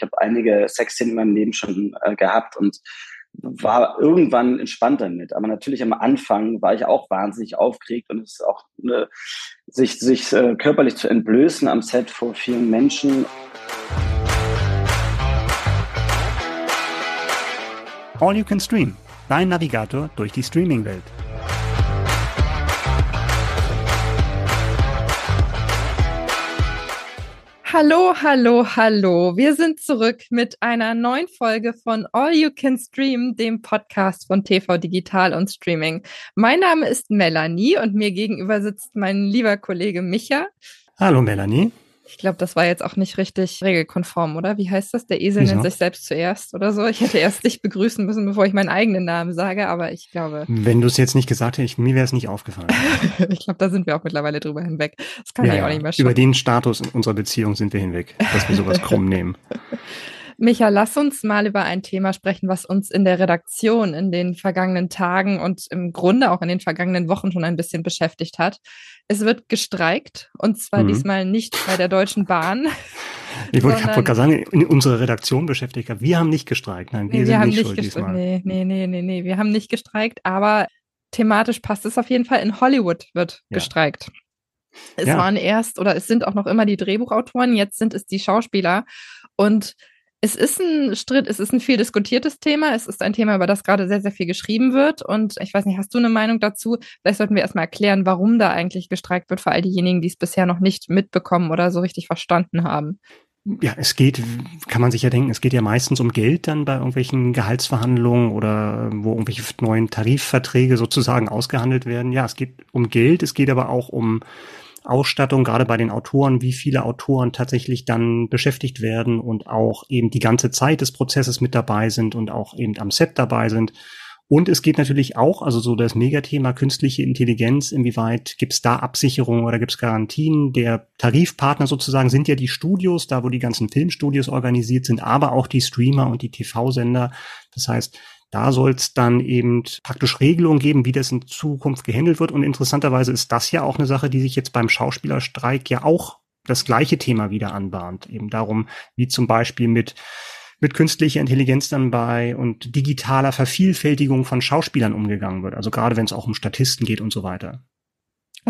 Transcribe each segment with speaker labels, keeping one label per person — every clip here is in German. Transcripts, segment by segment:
Speaker 1: ich habe einige Sexszenen in meinem Leben schon äh, gehabt und war irgendwann entspannt damit. Aber natürlich am Anfang war ich auch wahnsinnig aufgeregt und es ist auch eine, sich, sich äh, körperlich zu entblößen am Set vor vielen Menschen.
Speaker 2: All You Can Stream, dein Navigator durch die Streaming-Welt.
Speaker 3: Hallo, hallo, hallo. Wir sind zurück mit einer neuen Folge von All You Can Stream, dem Podcast von TV Digital und Streaming. Mein Name ist Melanie und mir gegenüber sitzt mein lieber Kollege Micha.
Speaker 2: Hallo Melanie.
Speaker 3: Ich glaube, das war jetzt auch nicht richtig regelkonform, oder? Wie heißt das? Der Esel Wieso? nennt sich selbst zuerst oder so. Ich hätte erst dich begrüßen müssen, bevor ich meinen eigenen Namen sage, aber ich glaube.
Speaker 2: Wenn du es jetzt nicht gesagt hättest, mir wäre es nicht aufgefallen.
Speaker 3: ich glaube, da sind wir auch mittlerweile drüber hinweg. Das kann
Speaker 2: ja,
Speaker 3: ich auch nicht mehr schaffen.
Speaker 2: Über den Status in unserer Beziehung sind wir hinweg, dass wir sowas krumm nehmen.
Speaker 3: Micha, lass uns mal über ein Thema sprechen, was uns in der Redaktion in den vergangenen Tagen und im Grunde auch in den vergangenen Wochen schon ein bisschen beschäftigt hat. Es wird gestreikt und zwar mhm. diesmal nicht bei der Deutschen Bahn.
Speaker 2: Ich wollte gerade sagen, in unserer Redaktion beschäftigt. Wir haben nicht gestreikt. Nein, wir, nee, wir sind haben nicht, nicht diesmal.
Speaker 3: Nee, nee, nee, nee, nee, wir haben nicht gestreikt, aber thematisch passt es auf jeden Fall. In Hollywood wird ja. gestreikt. Es ja. waren erst oder es sind auch noch immer die Drehbuchautoren, jetzt sind es die Schauspieler. Und es ist ein Stritt, es ist ein viel diskutiertes Thema. Es ist ein Thema, über das gerade sehr, sehr viel geschrieben wird. Und ich weiß nicht, hast du eine Meinung dazu? Vielleicht sollten wir erstmal erklären, warum da eigentlich gestreikt wird für all diejenigen, die es bisher noch nicht mitbekommen oder so richtig verstanden haben.
Speaker 2: Ja, es geht, kann man sich ja denken, es geht ja meistens um Geld dann bei irgendwelchen Gehaltsverhandlungen oder wo irgendwelche neuen Tarifverträge sozusagen ausgehandelt werden. Ja, es geht um Geld, es geht aber auch um Ausstattung, gerade bei den Autoren, wie viele Autoren tatsächlich dann beschäftigt werden und auch eben die ganze Zeit des Prozesses mit dabei sind und auch eben am Set dabei sind. Und es geht natürlich auch, also so das Megathema künstliche Intelligenz, inwieweit gibt es da Absicherungen oder gibt es Garantien? Der Tarifpartner sozusagen sind ja die Studios, da wo die ganzen Filmstudios organisiert sind, aber auch die Streamer und die TV-Sender. Das heißt, da soll es dann eben praktisch Regelungen geben, wie das in Zukunft gehandelt wird. Und interessanterweise ist das ja auch eine Sache, die sich jetzt beim Schauspielerstreik ja auch das gleiche Thema wieder anbahnt. Eben darum, wie zum Beispiel mit mit künstlicher Intelligenz dann bei und digitaler Vervielfältigung von Schauspielern umgegangen wird. Also gerade wenn es auch um Statisten geht und so weiter.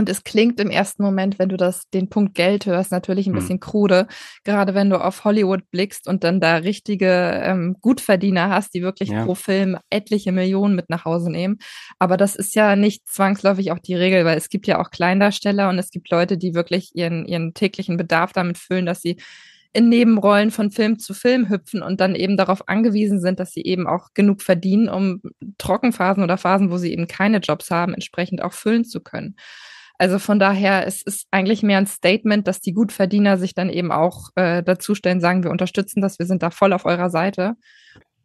Speaker 3: Und es klingt im ersten Moment, wenn du das, den Punkt Geld hörst, natürlich ein hm. bisschen krude. Gerade wenn du auf Hollywood blickst und dann da richtige ähm, Gutverdiener hast, die wirklich ja. pro Film etliche Millionen mit nach Hause nehmen. Aber das ist ja nicht zwangsläufig auch die Regel, weil es gibt ja auch Kleindarsteller und es gibt Leute, die wirklich ihren, ihren täglichen Bedarf damit füllen, dass sie in Nebenrollen von Film zu Film hüpfen und dann eben darauf angewiesen sind, dass sie eben auch genug verdienen, um Trockenphasen oder Phasen, wo sie eben keine Jobs haben, entsprechend auch füllen zu können. Also von daher, es ist eigentlich mehr ein Statement, dass die Gutverdiener sich dann eben auch äh, dazustellen, sagen, wir unterstützen das, wir sind da voll auf eurer Seite.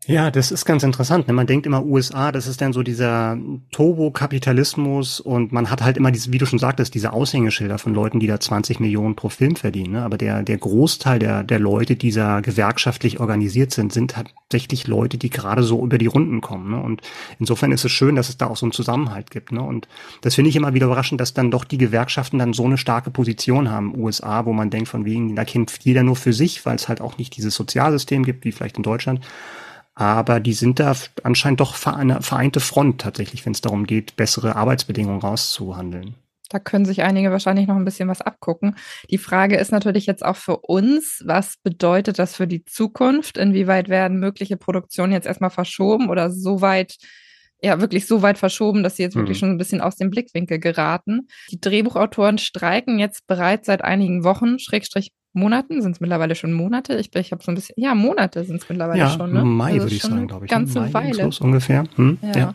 Speaker 2: Ja, das ist ganz interessant. Ne? Man denkt immer USA, das ist dann so dieser Turbo-Kapitalismus und man hat halt immer diese, wie du schon sagtest, diese Aushängeschilder von Leuten, die da 20 Millionen pro Film verdienen. Ne? Aber der, der Großteil der, der Leute, die da gewerkschaftlich organisiert sind, sind tatsächlich Leute, die gerade so über die Runden kommen. Ne? Und insofern ist es schön, dass es da auch so einen Zusammenhalt gibt. Und das finde ich immer wieder überraschend, dass dann doch die Gewerkschaften dann so eine starke Position haben, USA, wo man denkt, von wegen, da kämpft jeder nur für sich, weil es halt auch nicht dieses Sozialsystem gibt, wie vielleicht in Deutschland aber die sind da anscheinend doch eine vereinte Front tatsächlich, wenn es darum geht, bessere Arbeitsbedingungen rauszuhandeln.
Speaker 3: Da können sich einige wahrscheinlich noch ein bisschen was abgucken. Die Frage ist natürlich jetzt auch für uns, was bedeutet das für die Zukunft? Inwieweit werden mögliche Produktionen jetzt erstmal verschoben oder so weit, ja, wirklich so weit verschoben, dass sie jetzt wirklich mhm. schon ein bisschen aus dem Blickwinkel geraten? Die Drehbuchautoren streiken jetzt bereits seit einigen Wochen, Schrägstrich Monaten, sind es mittlerweile schon Monate? Ich, ich habe so ein bisschen, ja, Monate sind es mittlerweile
Speaker 2: ja,
Speaker 3: schon. Ne?
Speaker 2: Mai also würde ich sagen, glaube ich.
Speaker 3: Ne? Ganze
Speaker 2: Mai
Speaker 3: Weile.
Speaker 2: Schluss ungefähr. Hm?
Speaker 3: Ja. ja.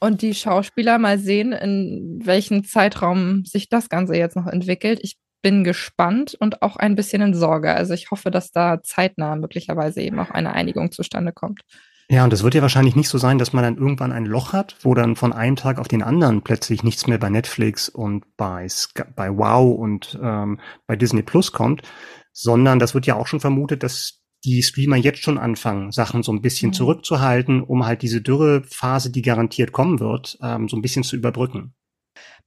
Speaker 3: Und die Schauspieler mal sehen, in welchem Zeitraum sich das Ganze jetzt noch entwickelt. Ich bin gespannt und auch ein bisschen in Sorge. Also ich hoffe, dass da zeitnah möglicherweise eben auch eine Einigung zustande kommt.
Speaker 2: Ja, und es wird ja wahrscheinlich nicht so sein, dass man dann irgendwann ein Loch hat, wo dann von einem Tag auf den anderen plötzlich nichts mehr bei Netflix und bei, bei Wow und ähm, bei Disney Plus kommt, sondern das wird ja auch schon vermutet, dass die Streamer jetzt schon anfangen, Sachen so ein bisschen mhm. zurückzuhalten, um halt diese Dürrephase, die garantiert kommen wird, ähm, so ein bisschen zu überbrücken.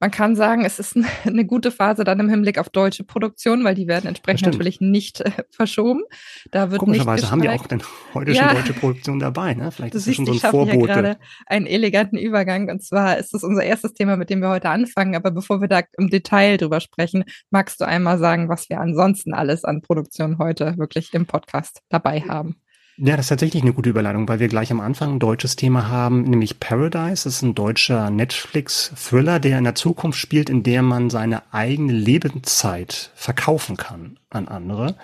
Speaker 3: Man kann sagen, es ist eine gute Phase dann im Hinblick auf deutsche Produktion, weil die werden entsprechend natürlich nicht äh, verschoben. Da wird
Speaker 2: Komischerweise
Speaker 3: nicht
Speaker 2: haben wir auch denn heute ja. schon deutsche Produktion dabei. Ne? Vielleicht du ist das schon so ein ich Vorbote.
Speaker 3: Gerade einen eleganten Übergang und zwar ist das unser erstes Thema, mit dem wir heute anfangen. Aber bevor wir da im Detail drüber sprechen, magst du einmal sagen, was wir ansonsten alles an Produktion heute wirklich im Podcast dabei haben?
Speaker 2: Ja, das ist tatsächlich eine gute Überleitung, weil wir gleich am Anfang ein deutsches Thema haben, nämlich Paradise. Das ist ein deutscher Netflix-Thriller, der in der Zukunft spielt, in der man seine eigene Lebenszeit verkaufen kann an andere.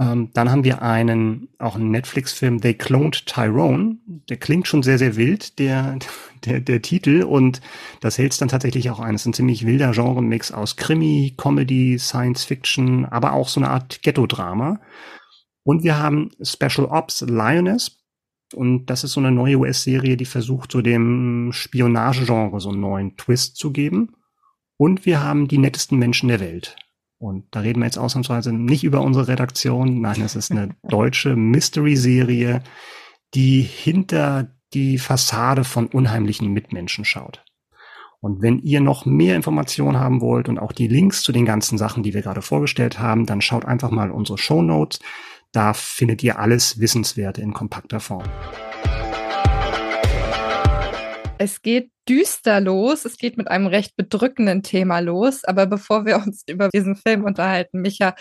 Speaker 2: Ähm, dann haben wir einen, auch einen Netflix-Film, They Cloned Tyrone. Der klingt schon sehr, sehr wild, der, der, der Titel. Und das hält es dann tatsächlich auch ein. Es ist ein ziemlich wilder Genre-Mix aus Krimi, Comedy, Science Fiction, aber auch so eine Art Ghetto-Drama. Und wir haben Special Ops Lioness. Und das ist so eine neue US-Serie, die versucht, so dem Spionagegenre so einen neuen Twist zu geben. Und wir haben die nettesten Menschen der Welt. Und da reden wir jetzt ausnahmsweise nicht über unsere Redaktion. Nein, es ist eine deutsche Mystery-Serie, die hinter die Fassade von unheimlichen Mitmenschen schaut. Und wenn ihr noch mehr Informationen haben wollt und auch die Links zu den ganzen Sachen, die wir gerade vorgestellt haben, dann schaut einfach mal unsere Show Notes. Da findet ihr alles Wissenswerte in kompakter Form.
Speaker 3: Es geht düster los. Es geht mit einem recht bedrückenden Thema los. Aber bevor wir uns über diesen Film unterhalten, Micha,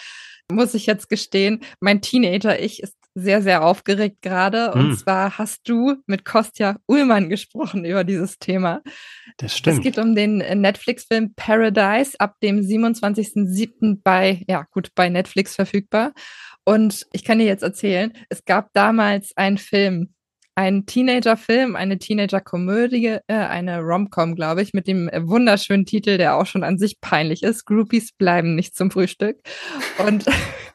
Speaker 3: muss ich jetzt gestehen, mein Teenager-Ich ist sehr, sehr aufgeregt gerade. Und hm. zwar hast du mit Kostja Ullmann gesprochen über dieses Thema.
Speaker 2: Das stimmt.
Speaker 3: Es geht um den Netflix-Film Paradise ab dem 27.07. bei, ja gut, bei Netflix verfügbar. Und ich kann dir jetzt erzählen, es gab damals einen Film, einen Teenager-Film, eine Teenager-Komödie, äh, eine Rom-Com, glaube ich, mit dem wunderschönen Titel, der auch schon an sich peinlich ist. Groupies bleiben nicht zum Frühstück. Und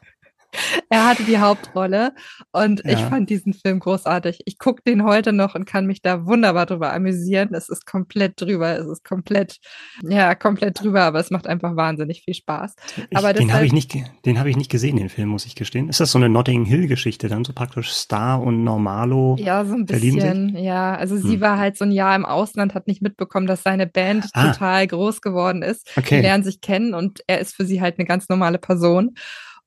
Speaker 3: er hatte die Hauptrolle und ja. ich fand diesen Film großartig. Ich gucke den heute noch und kann mich da wunderbar drüber amüsieren. Es ist komplett drüber, es ist komplett, ja, komplett drüber, aber es macht einfach wahnsinnig viel Spaß.
Speaker 2: Ich, aber den habe ich nicht, den habe ich nicht gesehen, den Film, muss ich gestehen. Ist das so eine Notting Hill Geschichte dann, so praktisch Star und Normalo?
Speaker 3: Ja, so ein bisschen, ja. Also sie hm. war halt so ein Jahr im Ausland, hat nicht mitbekommen, dass seine Band ah. total groß geworden ist. Okay. Die lernen sich kennen und er ist für sie halt eine ganz normale Person.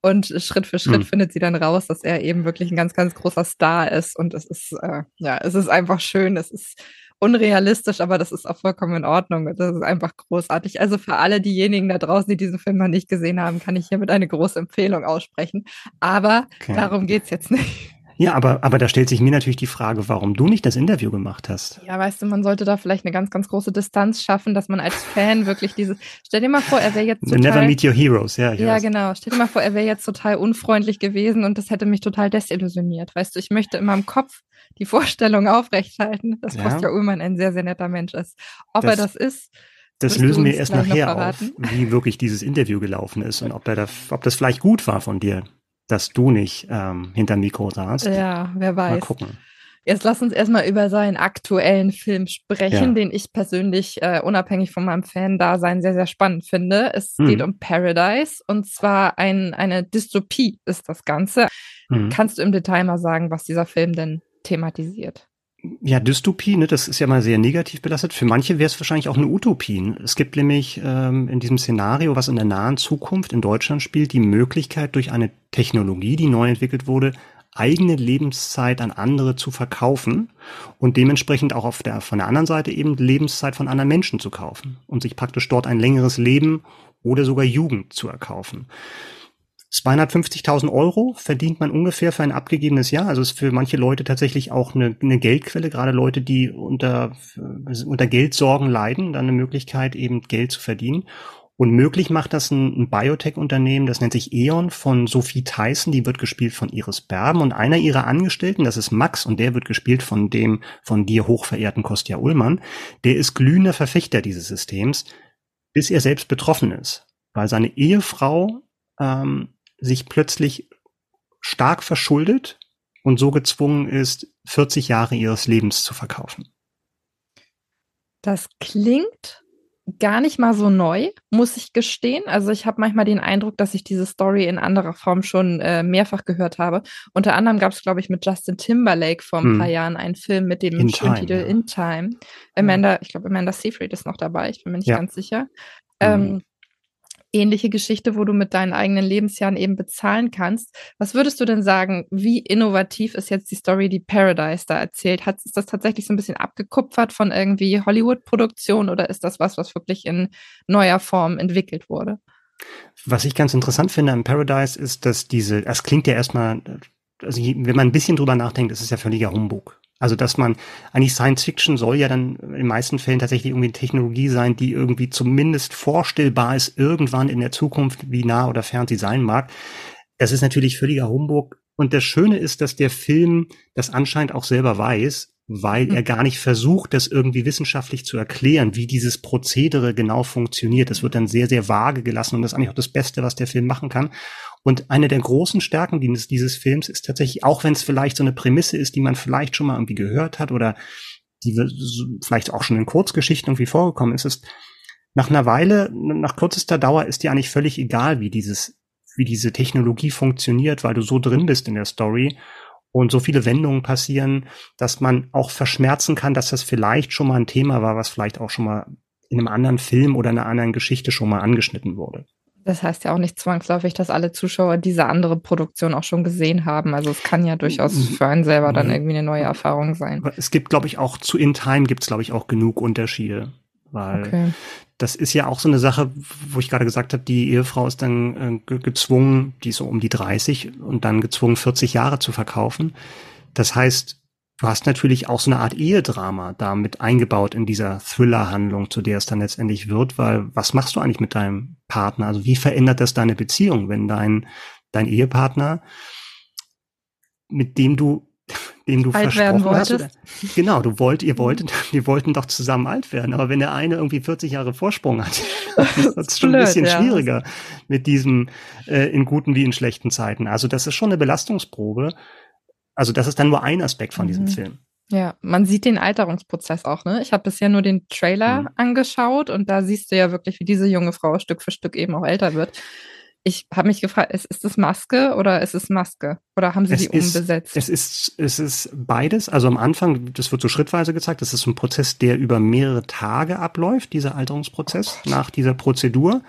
Speaker 3: Und Schritt für Schritt mhm. findet sie dann raus, dass er eben wirklich ein ganz, ganz großer Star ist. Und es ist, äh, ja, es ist einfach schön. Es ist unrealistisch, aber das ist auch vollkommen in Ordnung. Das ist einfach großartig. Also für alle diejenigen da draußen, die diesen Film noch nicht gesehen haben, kann ich hiermit eine große Empfehlung aussprechen. Aber okay. darum geht's jetzt nicht.
Speaker 2: Ja, aber, aber da stellt sich mir natürlich die Frage, warum du nicht das Interview gemacht hast.
Speaker 3: Ja, weißt du, man sollte da vielleicht eine ganz, ganz große Distanz schaffen, dass man als Fan wirklich dieses. Stell dir mal vor, er wäre jetzt total.
Speaker 2: Never meet your heroes, ja.
Speaker 3: ja, weiß. genau. Stell dir mal vor, er wäre jetzt total unfreundlich gewesen und das hätte mich total desillusioniert. Weißt du, ich möchte in meinem Kopf die Vorstellung aufrechthalten, dass ja. Kostja Ullmann ein sehr, sehr netter Mensch ist. Ob das, er das ist.
Speaker 2: Das lösen wir erst nachher auf, wie wirklich dieses Interview gelaufen ist und ob, er da, ob das vielleicht gut war von dir dass du nicht ähm, hinter Mikro saßt.
Speaker 3: Ja, wer weiß. Mal gucken. Jetzt lass uns erstmal über seinen aktuellen Film sprechen, ja. den ich persönlich äh, unabhängig von meinem Fan-Dasein sehr, sehr spannend finde. Es hm. geht um Paradise und zwar ein, eine Dystopie ist das Ganze. Hm. Kannst du im Detail mal sagen, was dieser Film denn thematisiert?
Speaker 2: Ja, Dystopie, ne, das ist ja mal sehr negativ belastet. Für manche wäre es wahrscheinlich auch eine Utopie. Es gibt nämlich ähm, in diesem Szenario, was in der nahen Zukunft in Deutschland spielt, die Möglichkeit, durch eine Technologie, die neu entwickelt wurde, eigene Lebenszeit an andere zu verkaufen und dementsprechend auch auf der, von der anderen Seite eben Lebenszeit von anderen Menschen zu kaufen und sich praktisch dort ein längeres Leben oder sogar Jugend zu erkaufen. 250.000 Euro verdient man ungefähr für ein abgegebenes Jahr. Also ist für manche Leute tatsächlich auch eine, eine Geldquelle, gerade Leute, die unter, unter Geldsorgen leiden, dann eine Möglichkeit eben Geld zu verdienen. Und möglich macht das ein, ein Biotech-Unternehmen, das nennt sich E.ON von Sophie Tyson, die wird gespielt von Iris Berben und einer ihrer Angestellten, das ist Max und der wird gespielt von dem von dir hochverehrten Kostja Ullmann, der ist glühender Verfechter dieses Systems, bis er selbst betroffen ist, weil seine Ehefrau ähm, sich plötzlich stark verschuldet und so gezwungen ist, 40 Jahre ihres Lebens zu verkaufen.
Speaker 3: Das klingt gar nicht mal so neu, muss ich gestehen. Also ich habe manchmal den Eindruck, dass ich diese Story in anderer Form schon äh, mehrfach gehört habe. Unter anderem gab es, glaube ich, mit Justin Timberlake vor ein hm. paar Jahren einen Film mit dem schönen Titel ja. In Time. Amanda, ich glaube, Amanda Seyfried ist noch dabei, ich bin mir nicht ja. ganz sicher. Ähm, mhm ähnliche Geschichte, wo du mit deinen eigenen Lebensjahren eben bezahlen kannst. Was würdest du denn sagen, wie innovativ ist jetzt die Story, die Paradise da erzählt? Hat, ist das tatsächlich so ein bisschen abgekupfert von irgendwie Hollywood-Produktion oder ist das was, was wirklich in neuer Form entwickelt wurde?
Speaker 2: Was ich ganz interessant finde an Paradise ist, dass diese, es klingt ja erstmal, also wenn man ein bisschen drüber nachdenkt, ist es ja völliger Humbug. Also dass man eigentlich Science Fiction soll ja dann in den meisten Fällen tatsächlich irgendwie eine Technologie sein, die irgendwie zumindest vorstellbar ist irgendwann in der Zukunft, wie nah oder fern sie sein mag. Das ist natürlich völliger Humbug. Und das Schöne ist, dass der Film das anscheinend auch selber weiß, weil er hm. gar nicht versucht, das irgendwie wissenschaftlich zu erklären, wie dieses Prozedere genau funktioniert. Das wird dann sehr, sehr vage gelassen und das ist eigentlich auch das Beste, was der Film machen kann. Und eine der großen Stärken dieses, dieses Films ist tatsächlich, auch wenn es vielleicht so eine Prämisse ist, die man vielleicht schon mal irgendwie gehört hat oder die vielleicht auch schon in Kurzgeschichten irgendwie vorgekommen ist, ist nach einer Weile, nach kürzester Dauer ist dir eigentlich völlig egal, wie dieses, wie diese Technologie funktioniert, weil du so drin bist in der Story und so viele Wendungen passieren, dass man auch verschmerzen kann, dass das vielleicht schon mal ein Thema war, was vielleicht auch schon mal in einem anderen Film oder einer anderen Geschichte schon mal angeschnitten wurde.
Speaker 3: Das heißt ja auch nicht zwangsläufig, dass alle Zuschauer diese andere Produktion auch schon gesehen haben. Also es kann ja durchaus mhm. für einen selber dann mhm. irgendwie eine neue Erfahrung sein.
Speaker 2: Es gibt, glaube ich, auch zu In Time gibt es, glaube ich, auch genug Unterschiede. Weil okay. das ist ja auch so eine Sache, wo ich gerade gesagt habe, die Ehefrau ist dann äh, gezwungen, die ist so um die 30 und dann gezwungen, 40 Jahre zu verkaufen. Das heißt, Du hast natürlich auch so eine Art Ehedrama da mit eingebaut in dieser Thriller-Handlung, zu der es dann letztendlich wird, weil was machst du eigentlich mit deinem Partner? Also wie verändert das deine Beziehung, wenn dein, dein Ehepartner, mit dem du, dem du alt versprochen hast, oder, genau, du wollt, ihr wolltet, wir wollten doch zusammen alt werden, aber wenn der eine irgendwie 40 Jahre Vorsprung hat, das ist schon blöd, ein bisschen ja. schwieriger mit diesem äh, in guten wie in schlechten Zeiten. Also das ist schon eine Belastungsprobe also das ist dann nur ein Aspekt von diesem mhm. Film.
Speaker 3: Ja, man sieht den Alterungsprozess auch, ne? Ich habe bisher nur den Trailer mhm. angeschaut und da siehst du ja wirklich, wie diese junge Frau Stück für Stück eben auch älter wird. Ich habe mich gefragt, ist, ist es Maske oder ist es Maske? Oder haben sie es die ist, umbesetzt?
Speaker 2: Es ist, es ist beides. Also am Anfang, das wird so schrittweise gezeigt, das ist ein Prozess, der über mehrere Tage abläuft, dieser Alterungsprozess, oh nach dieser Prozedur.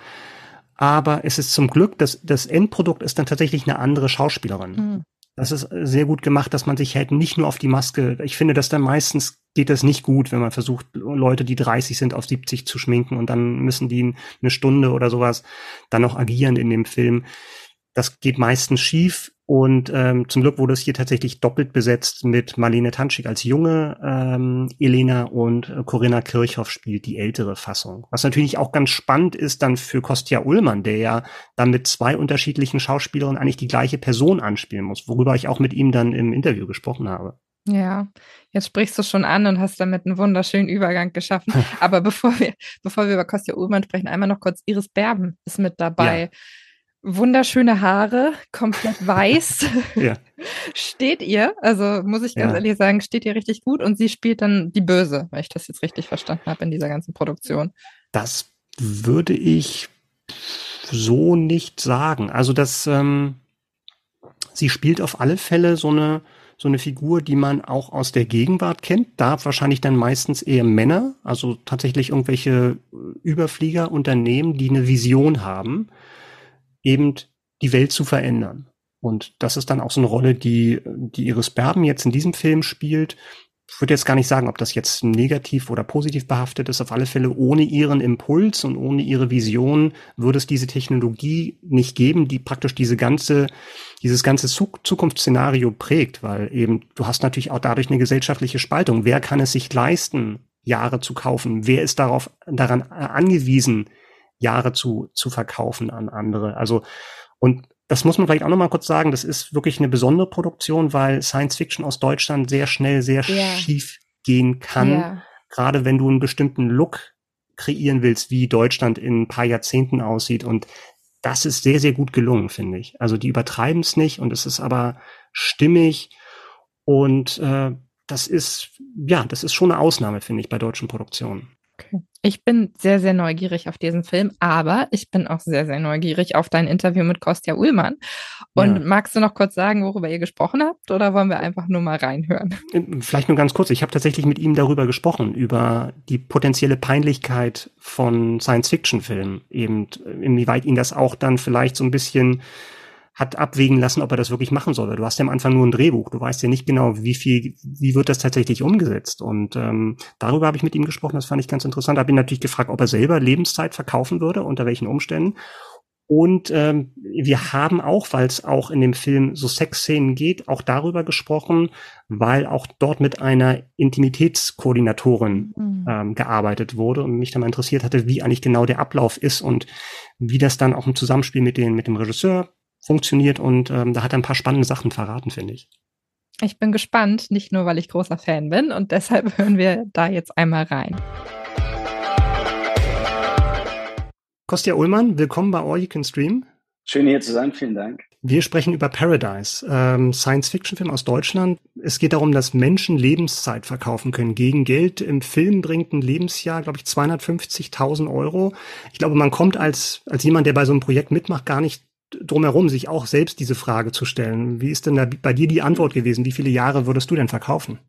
Speaker 2: Aber es ist zum Glück, dass das Endprodukt ist dann tatsächlich eine andere Schauspielerin. Mhm. Das ist sehr gut gemacht, dass man sich halt nicht nur auf die Maske, ich finde, dass dann meistens geht das nicht gut, wenn man versucht, Leute, die 30 sind, auf 70 zu schminken und dann müssen die eine Stunde oder sowas dann noch agieren in dem Film. Das geht meistens schief und ähm, zum Glück wurde es hier tatsächlich doppelt besetzt mit Marlene Tanschik als junge ähm, Elena und äh, Corinna Kirchhoff spielt die ältere Fassung. Was natürlich auch ganz spannend ist dann für Kostja Ullmann, der ja dann mit zwei unterschiedlichen Schauspielern eigentlich die gleiche Person anspielen muss, worüber ich auch mit ihm dann im Interview gesprochen habe.
Speaker 3: Ja, jetzt sprichst du schon an und hast damit einen wunderschönen Übergang geschaffen. Aber bevor wir, bevor wir über Kostja Ullmann sprechen, einmal noch kurz Iris Berben ist mit dabei. Ja wunderschöne Haare, komplett weiß. ja. Steht ihr, also muss ich ganz ja. ehrlich sagen, steht ihr richtig gut und sie spielt dann die Böse, weil ich das jetzt richtig verstanden habe in dieser ganzen Produktion.
Speaker 2: Das würde ich so nicht sagen. Also das, ähm, sie spielt auf alle Fälle so eine so eine Figur, die man auch aus der Gegenwart kennt. Da wahrscheinlich dann meistens eher Männer, also tatsächlich irgendwelche Überflieger, Unternehmen, die eine Vision haben eben die Welt zu verändern. Und das ist dann auch so eine Rolle, die, die Iris Berben jetzt in diesem Film spielt. Ich würde jetzt gar nicht sagen, ob das jetzt negativ oder positiv behaftet ist. Auf alle Fälle ohne ihren Impuls und ohne ihre Vision würde es diese Technologie nicht geben, die praktisch diese ganze, dieses ganze Zukunftsszenario prägt, weil eben du hast natürlich auch dadurch eine gesellschaftliche Spaltung. Wer kann es sich leisten, Jahre zu kaufen? Wer ist darauf, daran angewiesen, Jahre zu, zu verkaufen an andere. Also, und das muss man vielleicht auch nochmal kurz sagen, das ist wirklich eine besondere Produktion, weil Science Fiction aus Deutschland sehr schnell, sehr ja. schief gehen kann. Ja. Gerade wenn du einen bestimmten Look kreieren willst, wie Deutschland in ein paar Jahrzehnten aussieht. Und das ist sehr, sehr gut gelungen, finde ich. Also die übertreiben es nicht und es ist aber stimmig und äh, das ist, ja, das ist schon eine Ausnahme, finde ich, bei deutschen Produktionen.
Speaker 3: Okay. Ich bin sehr, sehr neugierig auf diesen Film, aber ich bin auch sehr, sehr neugierig auf dein Interview mit Kostja Ullmann. Und ja. magst du noch kurz sagen, worüber ihr gesprochen habt, oder wollen wir einfach nur mal reinhören?
Speaker 2: Vielleicht nur ganz kurz. Ich habe tatsächlich mit ihm darüber gesprochen, über die potenzielle Peinlichkeit von Science-Fiction-Filmen. Eben, inwieweit ihn das auch dann vielleicht so ein bisschen hat abwägen lassen, ob er das wirklich machen soll. Du hast ja am Anfang nur ein Drehbuch, du weißt ja nicht genau, wie viel, wie wird das tatsächlich umgesetzt. Und ähm, darüber habe ich mit ihm gesprochen, das fand ich ganz interessant. Habe ihn natürlich gefragt, ob er selber Lebenszeit verkaufen würde, unter welchen Umständen. Und ähm, wir haben auch, weil es auch in dem Film so Sexszenen geht, auch darüber gesprochen, weil auch dort mit einer Intimitätskoordinatorin mhm. ähm, gearbeitet wurde und mich dann mal interessiert hatte, wie eigentlich genau der Ablauf ist und wie das dann auch im Zusammenspiel mit, den, mit dem Regisseur funktioniert und ähm, da hat er ein paar spannende Sachen verraten, finde ich.
Speaker 3: Ich bin gespannt, nicht nur, weil ich großer Fan bin und deshalb hören wir da jetzt einmal rein.
Speaker 2: Kostja Ullmann, willkommen bei All You Can Stream.
Speaker 1: Schön hier zu sein, vielen Dank.
Speaker 2: Wir sprechen über Paradise, ähm, Science-Fiction-Film aus Deutschland. Es geht darum, dass Menschen Lebenszeit verkaufen können gegen Geld. Im Film bringt ein Lebensjahr, glaube ich, 250.000 Euro. Ich glaube, man kommt als, als jemand, der bei so einem Projekt mitmacht, gar nicht drumherum, sich auch selbst diese Frage zu stellen. Wie ist denn da bei dir die Antwort gewesen? Wie viele Jahre würdest du denn verkaufen?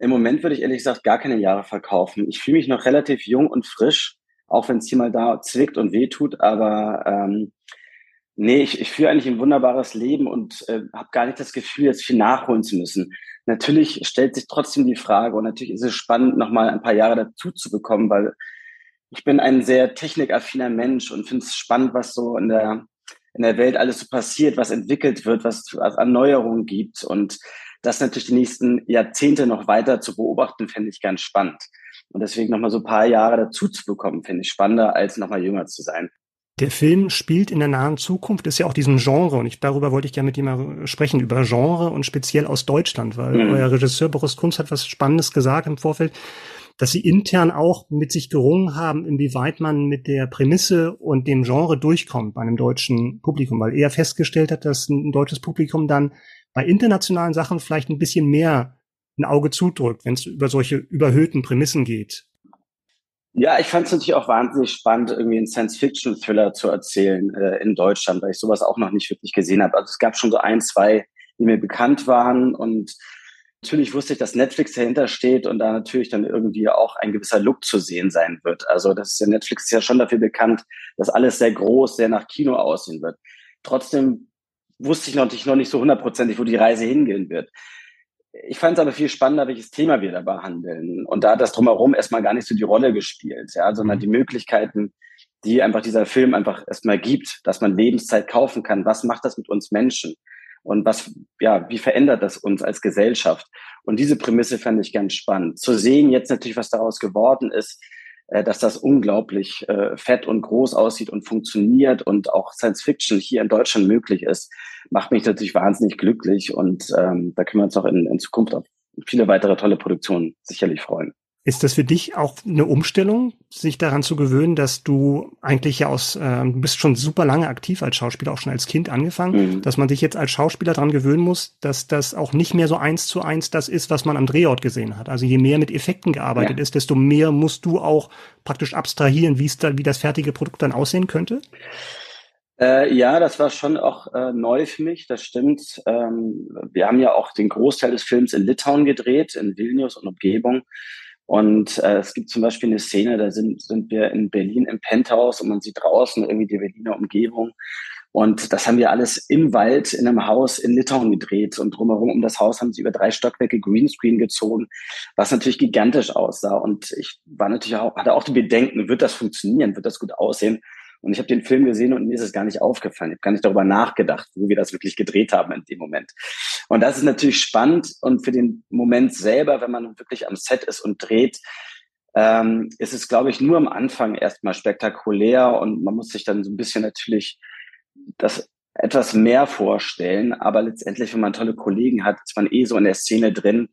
Speaker 1: Im Moment würde ich ehrlich gesagt gar keine Jahre verkaufen. Ich fühle mich noch relativ jung und frisch, auch wenn es hier mal da zwickt und wehtut, aber ähm, nee, ich, ich führe eigentlich ein wunderbares Leben und äh, habe gar nicht das Gefühl, jetzt viel nachholen zu müssen. Natürlich stellt sich trotzdem die Frage und natürlich ist es spannend, nochmal ein paar Jahre dazu zu bekommen, weil ich bin ein sehr technikaffiner Mensch und finde es spannend, was so in der in der Welt alles so passiert, was entwickelt wird, was es an Neuerungen gibt. Und das natürlich die nächsten Jahrzehnte noch weiter zu beobachten, finde ich ganz spannend. Und deswegen nochmal so ein paar Jahre dazu zu bekommen, finde ich spannender, als nochmal jünger zu sein.
Speaker 2: Der Film spielt in der nahen Zukunft, ist ja auch diesem Genre, und ich, darüber wollte ich gerne mit dir mal sprechen, über Genre und speziell aus Deutschland, weil mhm. euer Regisseur Boris Kunz hat was Spannendes gesagt im Vorfeld dass sie intern auch mit sich gerungen haben, inwieweit man mit der Prämisse und dem Genre durchkommt bei einem deutschen Publikum, weil er festgestellt hat, dass ein deutsches Publikum dann bei internationalen Sachen vielleicht ein bisschen mehr ein Auge zudrückt, wenn es über solche überhöhten Prämissen geht.
Speaker 1: Ja, ich fand es natürlich auch wahnsinnig spannend, irgendwie einen Science-Fiction-Thriller zu erzählen äh, in Deutschland, weil ich sowas auch noch nicht wirklich gesehen habe. Also es gab schon so ein, zwei, die mir bekannt waren und Natürlich wusste ich, dass Netflix dahinter steht und da natürlich dann irgendwie auch ein gewisser Look zu sehen sein wird. Also das ist ja Netflix ist ja schon dafür bekannt, dass alles sehr groß, sehr nach Kino aussehen wird. Trotzdem wusste ich noch noch nicht so hundertprozentig, wo die Reise hingehen wird. Ich fand es aber viel spannender, welches Thema wir da behandeln. Und da hat das drumherum erstmal gar nicht so die Rolle gespielt, ja, sondern mhm. die Möglichkeiten, die einfach dieser Film einfach erstmal gibt, dass man Lebenszeit kaufen kann. Was macht das mit uns Menschen? Und was, ja, wie verändert das uns als Gesellschaft? Und diese Prämisse fand ich ganz spannend. Zu sehen jetzt natürlich, was daraus geworden ist, äh, dass das unglaublich äh, fett und groß aussieht und funktioniert und auch Science Fiction hier in Deutschland möglich ist, macht mich natürlich wahnsinnig glücklich und ähm, da können wir uns auch in, in Zukunft auf viele weitere tolle Produktionen sicherlich freuen.
Speaker 2: Ist das für dich auch eine Umstellung, sich daran zu gewöhnen, dass du eigentlich ja aus, äh, du bist schon super lange aktiv als Schauspieler, auch schon als Kind angefangen, mhm. dass man sich jetzt als Schauspieler daran gewöhnen muss, dass das auch nicht mehr so eins zu eins das ist, was man am Drehort gesehen hat. Also je mehr mit Effekten gearbeitet ja. ist, desto mehr musst du auch praktisch abstrahieren, wie es da, wie das fertige Produkt dann aussehen könnte?
Speaker 1: Äh, ja, das war schon auch äh, neu für mich, das stimmt. Ähm, wir haben ja auch den Großteil des Films in Litauen gedreht, in Vilnius und Umgebung. Und äh, es gibt zum Beispiel eine Szene, da sind, sind wir in Berlin im Penthouse und man sieht draußen irgendwie die Berliner Umgebung. Und das haben wir alles im Wald in einem Haus in Litauen gedreht. Und drumherum um das Haus haben sie über drei Stockwerke Greenscreen gezogen, was natürlich gigantisch aussah. Und ich war natürlich auch, hatte auch die Bedenken, wird das funktionieren, wird das gut aussehen? Und ich habe den Film gesehen und mir ist es gar nicht aufgefallen. Ich habe gar nicht darüber nachgedacht, wo wir das wirklich gedreht haben in dem Moment. Und das ist natürlich spannend und für den Moment selber, wenn man wirklich am Set ist und dreht, ähm, ist es, glaube ich, nur am Anfang erstmal spektakulär und man muss sich dann so ein bisschen natürlich das etwas mehr vorstellen. Aber letztendlich, wenn man tolle Kollegen hat, ist man eh so in der Szene drin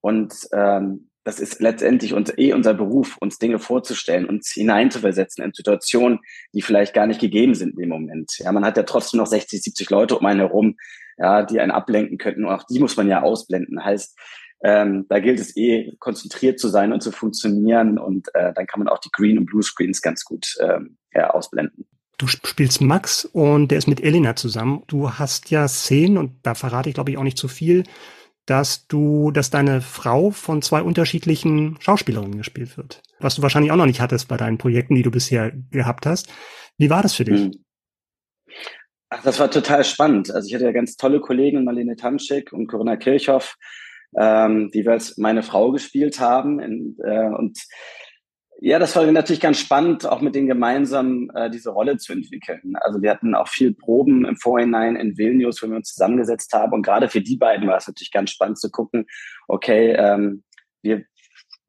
Speaker 1: und ähm, das ist letztendlich uns eh unser Beruf, uns Dinge vorzustellen, uns hineinzuversetzen in Situationen, die vielleicht gar nicht gegeben sind in dem Moment. Ja, man hat ja trotzdem noch 60, 70 Leute um einen herum, ja, die einen ablenken könnten. Und auch die muss man ja ausblenden. Heißt, ähm, da gilt es eh, konzentriert zu sein und zu funktionieren und äh, dann kann man auch die Green- und Blue-Screens ganz gut ähm, ja, ausblenden.
Speaker 2: Du spielst Max und der ist mit Elena zusammen. Du hast ja Szenen, und da verrate ich glaube ich auch nicht zu viel, dass du, dass deine Frau von zwei unterschiedlichen Schauspielerinnen gespielt wird. Was du wahrscheinlich auch noch nicht hattest bei deinen Projekten, die du bisher gehabt hast. Wie war das für dich? Hm.
Speaker 1: Ach, das war total spannend. Also ich hatte ja ganz tolle Kollegen, Marlene Tamschick und Corinna Kirchhoff, ähm, die wir als meine Frau gespielt haben. In, äh, und ja, das war natürlich ganz spannend, auch mit denen gemeinsam äh, diese Rolle zu entwickeln. Also wir hatten auch viel Proben im Vorhinein in Vilnius, wo wir uns zusammengesetzt haben. Und gerade für die beiden war es natürlich ganz spannend zu gucken, okay, ähm, wir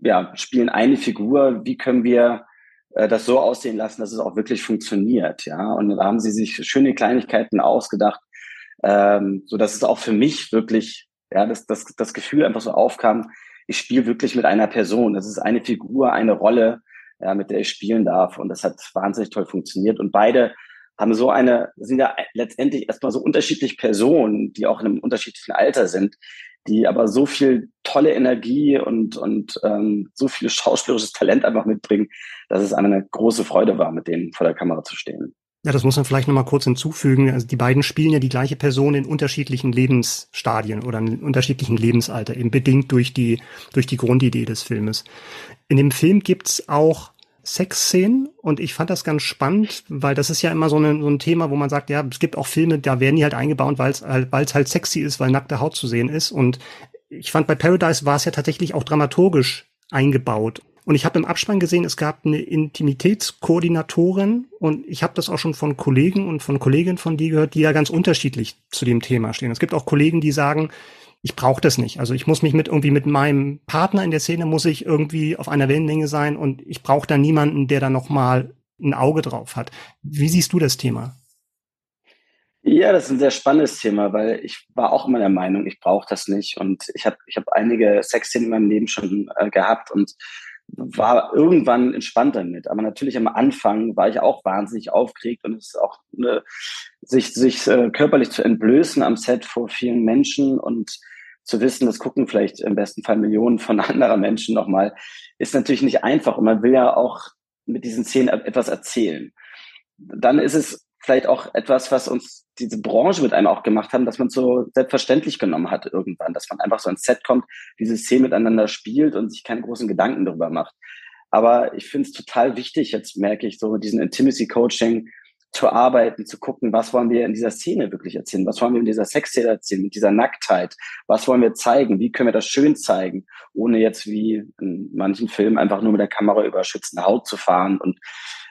Speaker 1: ja, spielen eine Figur, wie können wir äh, das so aussehen lassen, dass es auch wirklich funktioniert, ja. Und da haben sie sich schöne Kleinigkeiten ausgedacht, ähm, so dass es auch für mich wirklich, ja, das, das, das Gefühl einfach so aufkam, ich spiele wirklich mit einer Person. Das ist eine Figur, eine Rolle, ja, mit der ich spielen darf. Und das hat wahnsinnig toll funktioniert. Und beide haben so eine, sind ja letztendlich erstmal so unterschiedliche Personen, die auch in einem unterschiedlichen Alter sind, die aber so viel tolle Energie und, und ähm, so viel schauspielerisches Talent einfach mitbringen, dass es eine große Freude war, mit denen vor der Kamera zu stehen.
Speaker 2: Ja, das muss man vielleicht nochmal kurz hinzufügen. Also die beiden spielen ja die gleiche Person in unterschiedlichen Lebensstadien oder in unterschiedlichen Lebensalter, eben bedingt durch die, durch die Grundidee des Filmes. In dem Film gibt's auch Sexszenen und ich fand das ganz spannend, weil das ist ja immer so, eine, so ein Thema, wo man sagt, ja, es gibt auch Filme, da werden die halt eingebaut, weil es halt, weil's halt sexy ist, weil nackte Haut zu sehen ist und ich fand bei Paradise war es ja tatsächlich auch dramaturgisch eingebaut. Und ich habe im Abspann gesehen, es gab eine Intimitätskoordinatorin und ich habe das auch schon von Kollegen und von Kolleginnen von dir gehört, die ja ganz unterschiedlich zu dem Thema stehen. Es gibt auch Kollegen, die sagen, ich brauche das nicht. Also ich muss mich mit irgendwie mit meinem Partner in der Szene muss ich irgendwie auf einer Wellenlänge sein und ich brauche da niemanden, der da noch mal ein Auge drauf hat. Wie siehst du das Thema?
Speaker 1: Ja, das ist ein sehr spannendes Thema, weil ich war auch immer der Meinung, ich brauche das nicht und ich habe ich hab einige Sexszenen in meinem Leben schon äh, gehabt und war irgendwann entspannt damit. Aber natürlich am Anfang war ich auch wahnsinnig aufgeregt und es ist auch eine, sich, sich äh, körperlich zu entblößen am Set vor vielen Menschen und zu wissen, das gucken vielleicht im besten Fall Millionen von anderer Menschen nochmal, ist natürlich nicht einfach. Und man will ja auch mit diesen Szenen etwas erzählen. Dann ist es vielleicht auch etwas, was uns diese Branche mit einem auch gemacht haben, dass man so selbstverständlich genommen hat irgendwann, dass man einfach so ins Set kommt, diese Szene miteinander spielt und sich keine großen Gedanken darüber macht. Aber ich finde es total wichtig, jetzt merke ich so mit diesem Intimacy Coaching, zu arbeiten, zu gucken, was wollen wir in dieser Szene wirklich erzählen, was wollen wir in dieser Sexszene erzählen, mit dieser Nacktheit, was wollen wir zeigen, wie können wir das schön zeigen, ohne jetzt wie in manchen Filmen einfach nur mit der Kamera über schützende Haut zu fahren und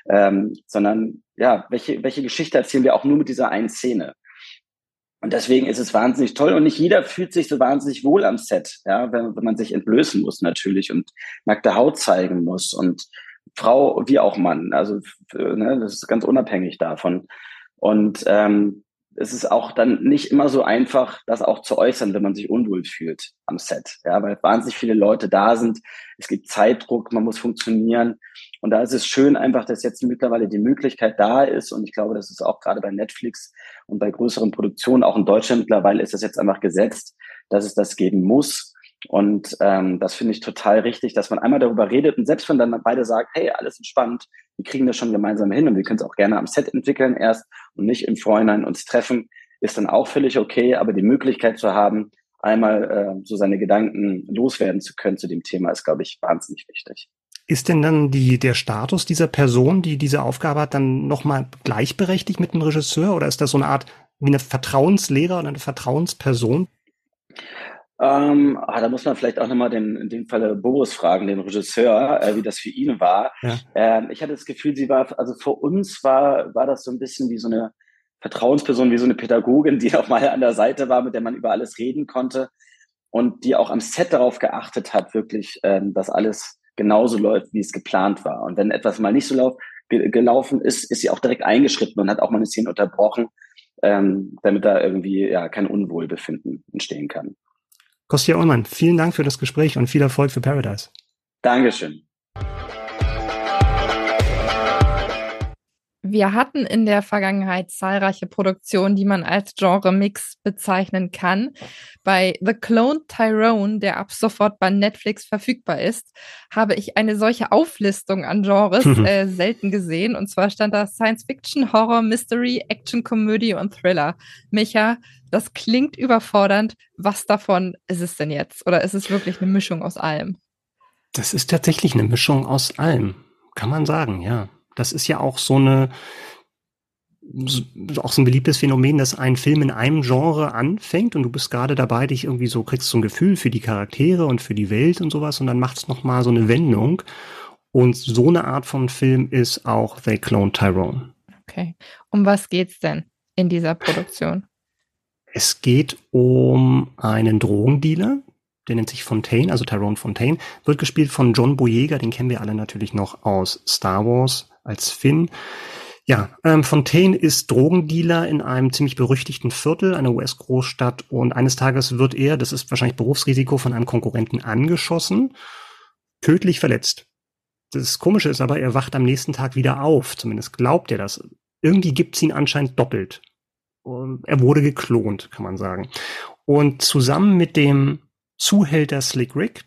Speaker 1: ähm, sondern ja, welche, welche Geschichte erzählen wir auch nur mit dieser einen Szene? Und deswegen ist es wahnsinnig toll und nicht jeder fühlt sich so wahnsinnig wohl am Set, ja, wenn, wenn man sich entblößen muss natürlich und nackte Haut zeigen muss und Frau wie auch Mann. Also ne, das ist ganz unabhängig davon. Und ähm, es ist auch dann nicht immer so einfach, das auch zu äußern, wenn man sich unwohl fühlt am Set. Ja, weil wahnsinnig viele Leute da sind. Es gibt Zeitdruck, man muss funktionieren. Und da ist es schön einfach, dass jetzt mittlerweile die Möglichkeit da ist. Und ich glaube, das ist auch gerade bei Netflix und bei größeren Produktionen, auch in Deutschland mittlerweile ist das jetzt einfach gesetzt, dass es das geben muss. Und ähm, das finde ich total richtig, dass man einmal darüber redet und selbst wenn dann beide sagen, hey, alles entspannt, wir kriegen das schon gemeinsam hin und wir können es auch gerne am Set entwickeln erst und nicht im Vorhinein uns treffen, ist dann auch völlig okay. Aber die Möglichkeit zu haben, einmal äh, so seine Gedanken loswerden zu können zu dem Thema, ist, glaube ich, wahnsinnig wichtig.
Speaker 2: Ist denn dann die, der Status dieser Person, die diese Aufgabe hat, dann nochmal gleichberechtigt mit dem Regisseur oder ist das so eine Art wie eine Vertrauenslehrer oder eine Vertrauensperson?
Speaker 1: Ähm, ah, da muss man vielleicht auch nochmal den, in dem Falle Boris fragen, den Regisseur, äh, wie das für ihn war. Ja. Ähm, ich hatte das Gefühl, sie war, also für uns war, war das so ein bisschen wie so eine Vertrauensperson, wie so eine Pädagogin, die auch mal an der Seite war, mit der man über alles reden konnte und die auch am Set darauf geachtet hat, wirklich, ähm, dass alles genauso läuft, wie es geplant war. Und wenn etwas mal nicht so lauf, ge gelaufen ist, ist sie auch direkt eingeschritten und hat auch mal eine Szene unterbrochen, ähm, damit da irgendwie ja kein Unwohlbefinden entstehen kann.
Speaker 2: Kostja Ullmann, vielen Dank für das Gespräch und viel Erfolg für
Speaker 1: Paradise. Dankeschön.
Speaker 3: Wir hatten in der Vergangenheit zahlreiche Produktionen, die man als Genre-Mix bezeichnen kann. Bei The Clone Tyrone, der ab sofort bei Netflix verfügbar ist, habe ich eine solche Auflistung an Genres äh, selten gesehen. Und zwar stand da Science Fiction, Horror, Mystery, Action, Komödie und Thriller. Micha, das klingt überfordernd. Was davon ist es denn jetzt? Oder ist es wirklich eine Mischung aus allem?
Speaker 2: Das ist tatsächlich eine Mischung aus allem. Kann man sagen, ja. Das ist ja auch so eine, auch so ein beliebtes Phänomen, dass ein Film in einem Genre anfängt und du bist gerade dabei, dich irgendwie so kriegst so ein Gefühl für die Charaktere und für die Welt und sowas und dann macht es nochmal so eine Wendung. Und so eine Art von Film ist auch They Clone Tyrone.
Speaker 3: Okay. Um was geht's denn in dieser Produktion?
Speaker 2: Es geht um einen Drogendealer, der nennt sich Fontaine, also Tyrone Fontaine, wird gespielt von John Boyega, den kennen wir alle natürlich noch aus Star Wars als Finn. Ja, ähm, Fontaine ist Drogendealer in einem ziemlich berüchtigten Viertel einer US-Großstadt und eines Tages wird er, das ist wahrscheinlich Berufsrisiko, von einem Konkurrenten angeschossen, tödlich verletzt. Das Komische ist aber, er wacht am nächsten Tag wieder auf, zumindest glaubt er das. Irgendwie gibt's ihn anscheinend doppelt. Er wurde geklont, kann man sagen. Und zusammen mit dem Zuhälter Slick Rick,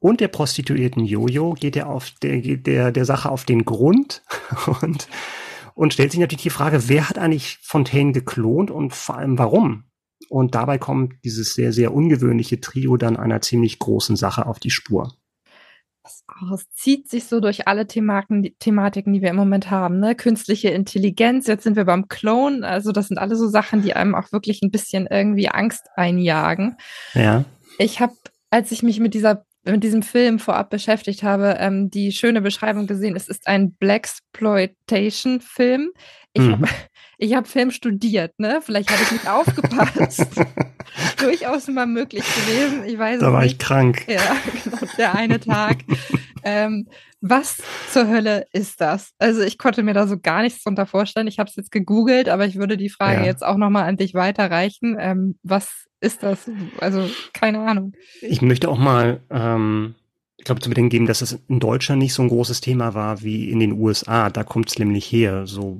Speaker 2: und der Prostituierten Jojo geht er auf der, der, der Sache auf den Grund und, und stellt sich natürlich die Frage, wer hat eigentlich Fontaine geklont und vor allem warum? Und dabei kommt dieses sehr, sehr ungewöhnliche Trio dann einer ziemlich großen Sache auf die Spur.
Speaker 3: Es zieht sich so durch alle Themaken, Thematiken, die wir im Moment haben. Ne? Künstliche Intelligenz, jetzt sind wir beim Clone. Also das sind alle so Sachen, die einem auch wirklich ein bisschen irgendwie Angst einjagen.
Speaker 2: Ja.
Speaker 3: Ich habe, als ich mich mit dieser mit diesem Film vorab beschäftigt habe, ähm, die schöne Beschreibung gesehen. Es ist ein Blaxploitation-Film. Ich mhm. habe ich hab Film studiert, ne? Vielleicht habe ich nicht aufgepasst. Durchaus mal möglich gewesen. Ich weiß
Speaker 2: da war
Speaker 3: nicht.
Speaker 2: ich krank.
Speaker 3: Ja, genau, der eine Tag. ähm, was zur Hölle ist das? Also ich konnte mir da so gar nichts drunter vorstellen. Ich habe es jetzt gegoogelt, aber ich würde die Frage ja. jetzt auch nochmal an dich weiterreichen. Ähm, was ist das? Also keine Ahnung.
Speaker 2: Ich möchte auch mal, ähm, ich glaube, zu bedenken geben, dass es in Deutschland nicht so ein großes Thema war wie in den USA. Da kommt es nämlich her. So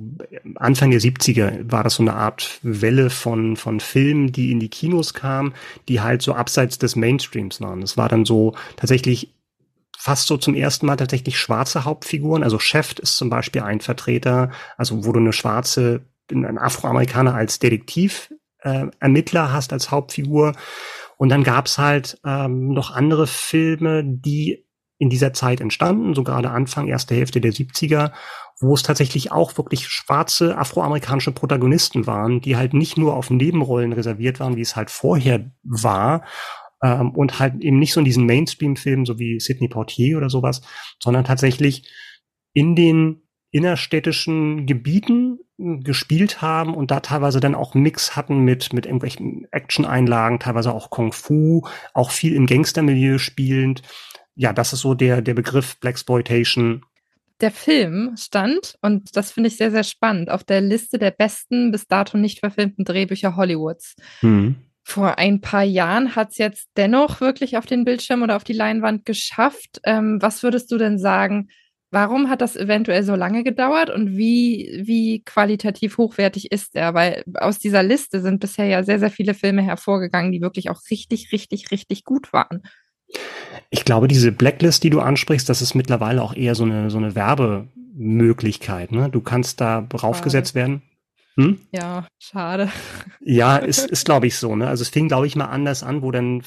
Speaker 2: Anfang der 70er war das so eine Art Welle von, von Filmen, die in die Kinos kamen, die halt so abseits des Mainstreams waren. Es war dann so tatsächlich fast so zum ersten Mal tatsächlich schwarze Hauptfiguren. Also Chef ist zum Beispiel ein Vertreter, also wo du eine schwarze, ein Afroamerikaner als Detektiv äh, Ermittler hast als Hauptfigur. Und dann gab's halt ähm, noch andere Filme, die in dieser Zeit entstanden, so gerade Anfang, erste Hälfte der 70er, wo es tatsächlich auch wirklich schwarze afroamerikanische Protagonisten waren, die halt nicht nur auf Nebenrollen reserviert waren, wie es halt vorher war, ähm, und halt eben nicht so in diesen Mainstream-Filmen, so wie Sidney Portier oder sowas, sondern tatsächlich in den innerstädtischen Gebieten gespielt haben und da teilweise dann auch Mix hatten mit, mit irgendwelchen Action-Einlagen, teilweise auch Kung Fu, auch viel im Gangstermilieu spielend. Ja, das ist so der, der Begriff Blaxploitation.
Speaker 3: Der Film stand, und das finde ich sehr, sehr spannend, auf der Liste der besten bis dato nicht verfilmten Drehbücher Hollywoods. Mhm. Vor ein paar Jahren hat es jetzt dennoch wirklich auf den Bildschirm oder auf die Leinwand geschafft. Ähm, was würdest du denn sagen, Warum hat das eventuell so lange gedauert und wie, wie qualitativ hochwertig ist er? Weil aus dieser Liste sind bisher ja sehr, sehr viele Filme hervorgegangen, die wirklich auch richtig, richtig, richtig gut waren.
Speaker 2: Ich glaube, diese Blacklist, die du ansprichst, das ist mittlerweile auch eher so eine, so eine Werbemöglichkeit. Ne? Du kannst da raufgesetzt werden.
Speaker 3: Hm? Ja, schade.
Speaker 2: Ja, ist, ist glaube ich so. Ne? Also es fing, glaube ich, mal anders an, wo dann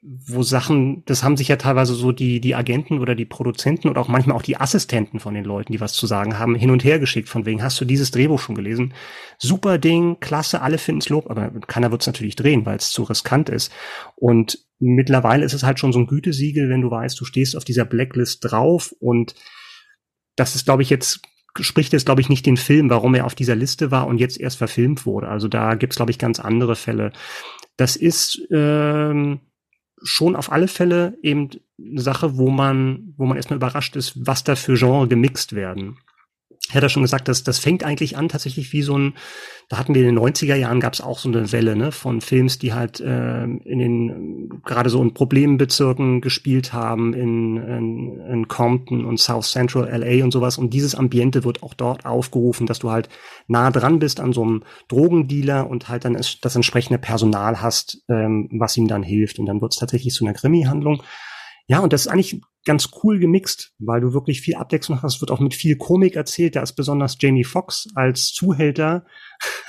Speaker 2: wo Sachen, das haben sich ja teilweise so die, die Agenten oder die Produzenten oder auch manchmal auch die Assistenten von den Leuten, die was zu sagen haben, hin und her geschickt, von wegen, hast du dieses Drehbuch schon gelesen? Super Ding, klasse, alle finden's Lob, aber keiner wird's natürlich drehen, weil es zu riskant ist. Und mittlerweile ist es halt schon so ein Gütesiegel, wenn du weißt, du stehst auf dieser Blacklist drauf und das ist, glaube ich, jetzt spricht jetzt, glaube ich, nicht den Film, warum er auf dieser Liste war und jetzt erst verfilmt wurde. Also da gibt's, glaube ich, ganz andere Fälle. Das ist ähm, schon auf alle Fälle eben eine Sache, wo man, wo man erstmal überrascht ist, was da für Genre gemixt werden. Ich hatte schon gesagt, dass das fängt eigentlich an tatsächlich wie so ein, da hatten wir in den 90er Jahren gab es auch so eine Welle ne, von Films, die halt äh, in den gerade so in Problembezirken gespielt haben, in, in, in Compton und South Central LA und sowas. Und dieses Ambiente wird auch dort aufgerufen, dass du halt nah dran bist an so einem Drogendealer und halt dann das entsprechende Personal hast, ähm, was ihm dann hilft. Und dann wird es tatsächlich zu einer Krimi-Handlung. Ja, und das ist eigentlich ganz cool gemixt, weil du wirklich viel Abwechslung hast. Wird auch mit viel Komik erzählt. Da ist besonders Jamie Foxx als Zuhälter,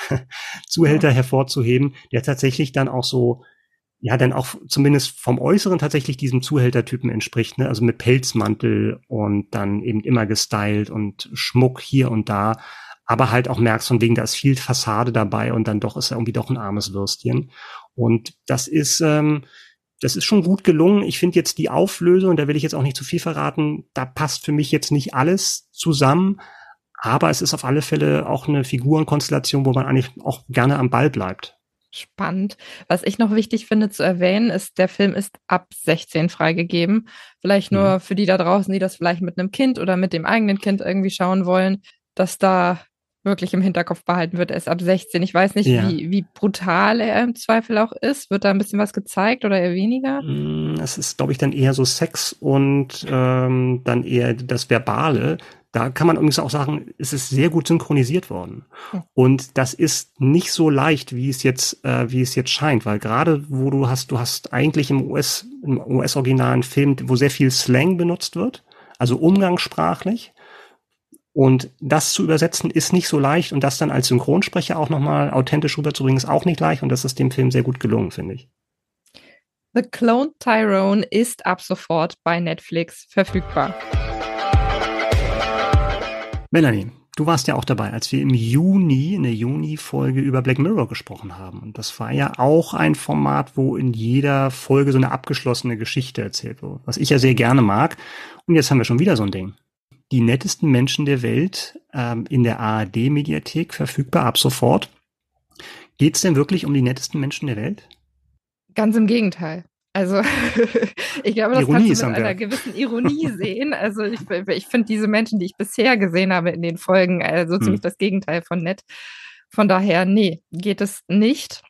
Speaker 2: Zuhälter ja. hervorzuheben, der tatsächlich dann auch so, ja, dann auch zumindest vom Äußeren tatsächlich diesem Zuhältertypen entspricht, ne? Also mit Pelzmantel und dann eben immer gestylt und Schmuck hier und da. Aber halt auch merkst von wegen, da ist viel Fassade dabei und dann doch ist er irgendwie doch ein armes Würstchen. Und das ist, ähm, das ist schon gut gelungen. Ich finde jetzt die Auflösung, da will ich jetzt auch nicht zu viel verraten, da passt für mich jetzt nicht alles zusammen. Aber es ist auf alle Fälle auch eine Figurenkonstellation, wo man eigentlich auch gerne am Ball bleibt.
Speaker 3: Spannend. Was ich noch wichtig finde zu erwähnen, ist, der Film ist ab 16 freigegeben. Vielleicht nur mhm. für die da draußen, die das vielleicht mit einem Kind oder mit dem eigenen Kind irgendwie schauen wollen, dass da wirklich im Hinterkopf behalten wird. Er ist ab 16. Ich weiß nicht, ja. wie, wie brutal er im Zweifel auch ist. Wird da ein bisschen was gezeigt oder eher weniger?
Speaker 2: Mm, es ist, glaube ich, dann eher so Sex und ähm, dann eher das Verbale. Da kann man übrigens auch sagen, es ist sehr gut synchronisiert worden. Hm. Und das ist nicht so leicht, wie es jetzt, äh, wie es jetzt scheint, weil gerade wo du hast, du hast eigentlich im US, im US-originalen Film, wo sehr viel Slang benutzt wird, also umgangssprachlich, und das zu übersetzen ist nicht so leicht und das dann als Synchronsprecher auch nochmal authentisch rüberzubringen ist auch nicht leicht und das ist dem Film sehr gut gelungen, finde ich.
Speaker 3: The Clone Tyrone ist ab sofort bei Netflix verfügbar.
Speaker 2: Melanie, du warst ja auch dabei, als wir im Juni, in der Juni-Folge über Black Mirror gesprochen haben. Und das war ja auch ein Format, wo in jeder Folge so eine abgeschlossene Geschichte erzählt wurde, was ich ja sehr gerne mag. Und jetzt haben wir schon wieder so ein Ding die nettesten Menschen der Welt ähm, in der ARD-Mediathek verfügbar ab sofort. Geht es denn wirklich um die nettesten Menschen der Welt?
Speaker 3: Ganz im Gegenteil. Also ich glaube, das Ironie kannst du mit einer gewissen Ironie sehen. Also ich, ich finde diese Menschen, die ich bisher gesehen habe in den Folgen, also ziemlich hm. das Gegenteil von nett. Von daher, nee, geht es nicht.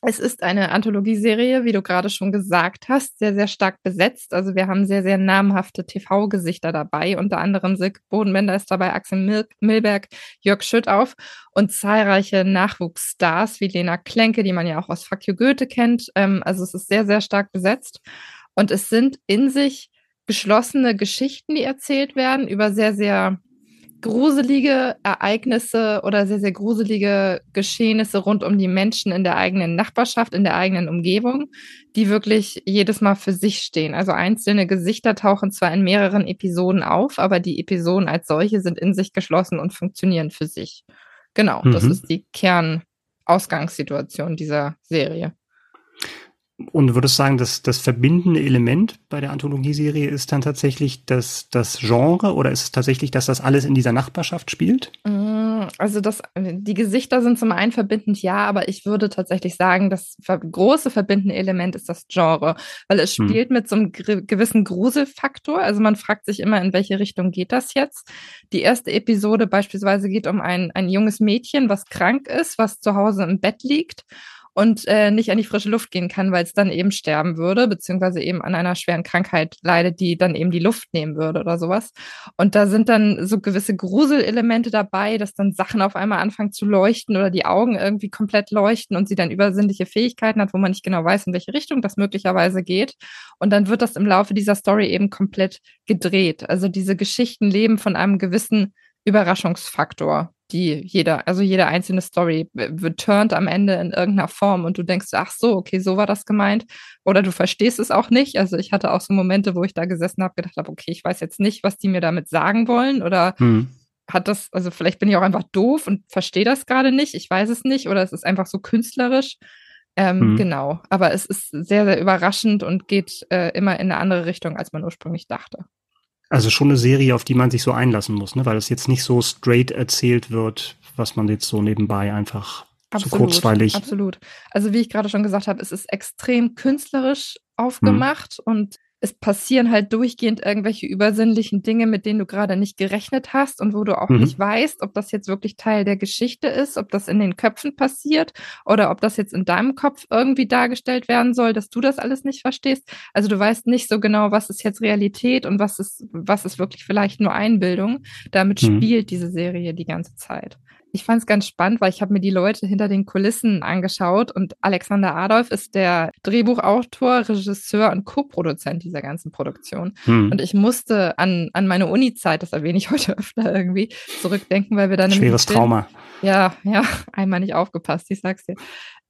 Speaker 3: Es ist eine Anthologieserie, wie du gerade schon gesagt hast, sehr, sehr stark besetzt. Also wir haben sehr, sehr namhafte TV-Gesichter dabei. Unter anderem Silke Bodenbender ist dabei, Axel Mil Milberg, Jörg Schüttauf und zahlreiche Nachwuchsstars wie Lena Klenke, die man ja auch aus Fuck You Goethe kennt. Ähm, also es ist sehr, sehr stark besetzt. Und es sind in sich geschlossene Geschichten, die erzählt werden über sehr, sehr gruselige Ereignisse oder sehr, sehr gruselige Geschehnisse rund um die Menschen in der eigenen Nachbarschaft, in der eigenen Umgebung, die wirklich jedes Mal für sich stehen. Also einzelne Gesichter tauchen zwar in mehreren Episoden auf, aber die Episoden als solche sind in sich geschlossen und funktionieren für sich. Genau, mhm. das ist die Kernausgangssituation dieser Serie.
Speaker 2: Und würdest sagen, dass das verbindende Element bei der Anthologieserie ist dann tatsächlich das, das Genre oder ist es tatsächlich, dass das alles in dieser Nachbarschaft spielt?
Speaker 3: Mm, also das, die Gesichter sind zum einen verbindend, ja, aber ich würde tatsächlich sagen, das große verbindende Element ist das Genre, weil es hm. spielt hm. mit so einem gewissen Gruselfaktor. Also man fragt sich immer, in welche Richtung geht das jetzt? Die erste Episode beispielsweise geht um ein, ein junges Mädchen, was krank ist, was zu Hause im Bett liegt und äh, nicht an die frische Luft gehen kann, weil es dann eben sterben würde, beziehungsweise eben an einer schweren Krankheit leidet, die dann eben die Luft nehmen würde oder sowas. Und da sind dann so gewisse Gruselelemente dabei, dass dann Sachen auf einmal anfangen zu leuchten oder die Augen irgendwie komplett leuchten und sie dann übersinnliche Fähigkeiten hat, wo man nicht genau weiß, in welche Richtung das möglicherweise geht. Und dann wird das im Laufe dieser Story eben komplett gedreht. Also diese Geschichten leben von einem gewissen Überraschungsfaktor die jeder, also jede einzelne Story wird turned am Ende in irgendeiner Form und du denkst, ach so, okay, so war das gemeint. Oder du verstehst es auch nicht. Also ich hatte auch so Momente, wo ich da gesessen habe, gedacht habe, okay, ich weiß jetzt nicht, was die mir damit sagen wollen. Oder hm. hat das, also vielleicht bin ich auch einfach doof und verstehe das gerade nicht. Ich weiß es nicht. Oder es ist einfach so künstlerisch. Ähm, hm. Genau. Aber es ist sehr, sehr überraschend und geht äh, immer in eine andere Richtung, als man ursprünglich dachte.
Speaker 2: Also schon eine Serie, auf die man sich so einlassen muss, ne? weil es jetzt nicht so straight erzählt wird, was man jetzt so nebenbei einfach absolut, so kurzweilig.
Speaker 3: Absolut. Also wie ich gerade schon gesagt habe, es ist extrem künstlerisch aufgemacht hm. und es passieren halt durchgehend irgendwelche übersinnlichen Dinge, mit denen du gerade nicht gerechnet hast und wo du auch mhm. nicht weißt, ob das jetzt wirklich Teil der Geschichte ist, ob das in den Köpfen passiert oder ob das jetzt in deinem Kopf irgendwie dargestellt werden soll, dass du das alles nicht verstehst. Also du weißt nicht so genau, was ist jetzt Realität und was ist, was ist wirklich vielleicht nur Einbildung. Damit mhm. spielt diese Serie die ganze Zeit. Ich fand es ganz spannend, weil ich habe mir die Leute hinter den Kulissen angeschaut und Alexander Adolf ist der Drehbuchautor, Regisseur und Co-Produzent dieser ganzen Produktion. Hm. Und ich musste an, an meine Uni-Zeit, das erwähne ich heute öfter irgendwie, zurückdenken, weil wir dann
Speaker 2: Schweres Trauma.
Speaker 3: Ja, ja, einmal nicht aufgepasst, ich sag's dir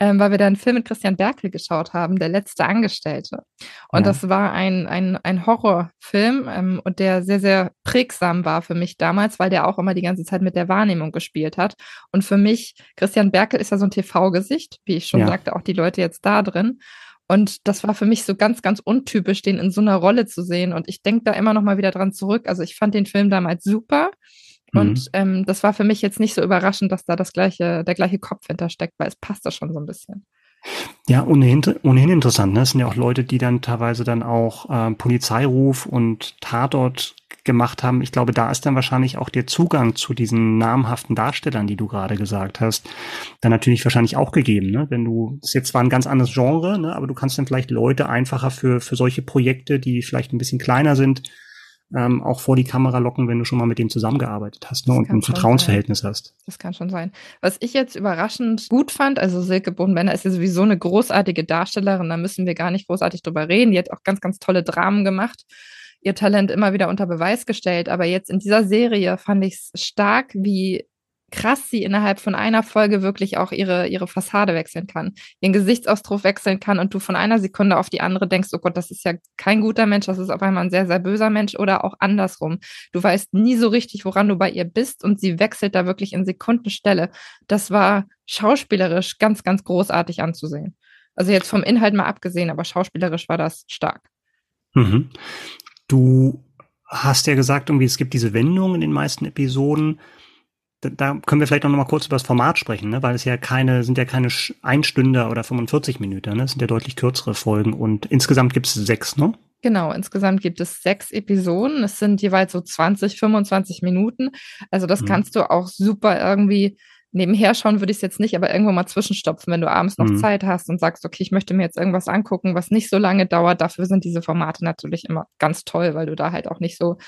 Speaker 3: ähm, weil wir da einen Film mit Christian Berkel geschaut haben, Der letzte Angestellte. Und ja. das war ein, ein, ein Horrorfilm ähm, und der sehr, sehr prägsam war für mich damals, weil der auch immer die ganze Zeit mit der Wahrnehmung gespielt hat. Und für mich, Christian Berkel ist ja so ein TV-Gesicht, wie ich schon ja. sagte, auch die Leute jetzt da drin. Und das war für mich so ganz, ganz untypisch, den in so einer Rolle zu sehen. Und ich denke da immer noch mal wieder dran zurück. Also ich fand den Film damals super. Und mhm. ähm, das war für mich jetzt nicht so überraschend, dass da das gleiche, der gleiche Kopf hintersteckt, weil es passt da schon so ein bisschen.
Speaker 2: Ja, ohnehin, ohnehin interessant. Ne? Es sind ja auch Leute, die dann teilweise dann auch äh, Polizeiruf und Tatort gemacht haben. Ich glaube, da ist dann wahrscheinlich auch der Zugang zu diesen namhaften Darstellern, die du gerade gesagt hast, dann natürlich wahrscheinlich auch gegeben. Ne? Wenn du, das ist jetzt zwar ein ganz anderes Genre, ne? aber du kannst dann vielleicht Leute einfacher für, für solche Projekte, die vielleicht ein bisschen kleiner sind, ähm, auch vor die Kamera locken, wenn du schon mal mit dem zusammengearbeitet hast ne, und ein Vertrauensverhältnis
Speaker 3: sein.
Speaker 2: hast.
Speaker 3: Das kann schon sein. Was ich jetzt überraschend gut fand, also Silke Bodenbender ist ja sowieso eine großartige Darstellerin, da müssen wir gar nicht großartig drüber reden. Die hat auch ganz, ganz tolle Dramen gemacht ihr Talent immer wieder unter Beweis gestellt. Aber jetzt in dieser Serie fand ich es stark, wie krass sie innerhalb von einer Folge wirklich auch ihre, ihre Fassade wechseln kann, ihren Gesichtsausdruck wechseln kann und du von einer Sekunde auf die andere denkst, oh Gott, das ist ja kein guter Mensch, das ist auf einmal ein sehr, sehr böser Mensch oder auch andersrum. Du weißt nie so richtig, woran du bei ihr bist und sie wechselt da wirklich in Sekundenstelle. Das war schauspielerisch ganz, ganz großartig anzusehen. Also jetzt vom Inhalt mal abgesehen, aber schauspielerisch war das stark.
Speaker 2: Mhm. Du hast ja gesagt, irgendwie, es gibt diese Wendung in den meisten Episoden da, können wir vielleicht auch noch mal kurz über das Format sprechen, ne? weil es ja keine, sind ja keine Einstünder oder 45 Minuten, ne? Es sind ja deutlich kürzere Folgen und insgesamt gibt es sechs, ne?
Speaker 3: Genau, insgesamt gibt es sechs Episoden. Es sind jeweils so 20, 25 Minuten. Also das mhm. kannst du auch super irgendwie nebenher schauen, würde ich es jetzt nicht, aber irgendwo mal zwischenstopfen, wenn du abends noch mhm. Zeit hast und sagst, okay, ich möchte mir jetzt irgendwas angucken, was nicht so lange dauert. Dafür sind diese Formate natürlich immer ganz toll, weil du da halt auch nicht so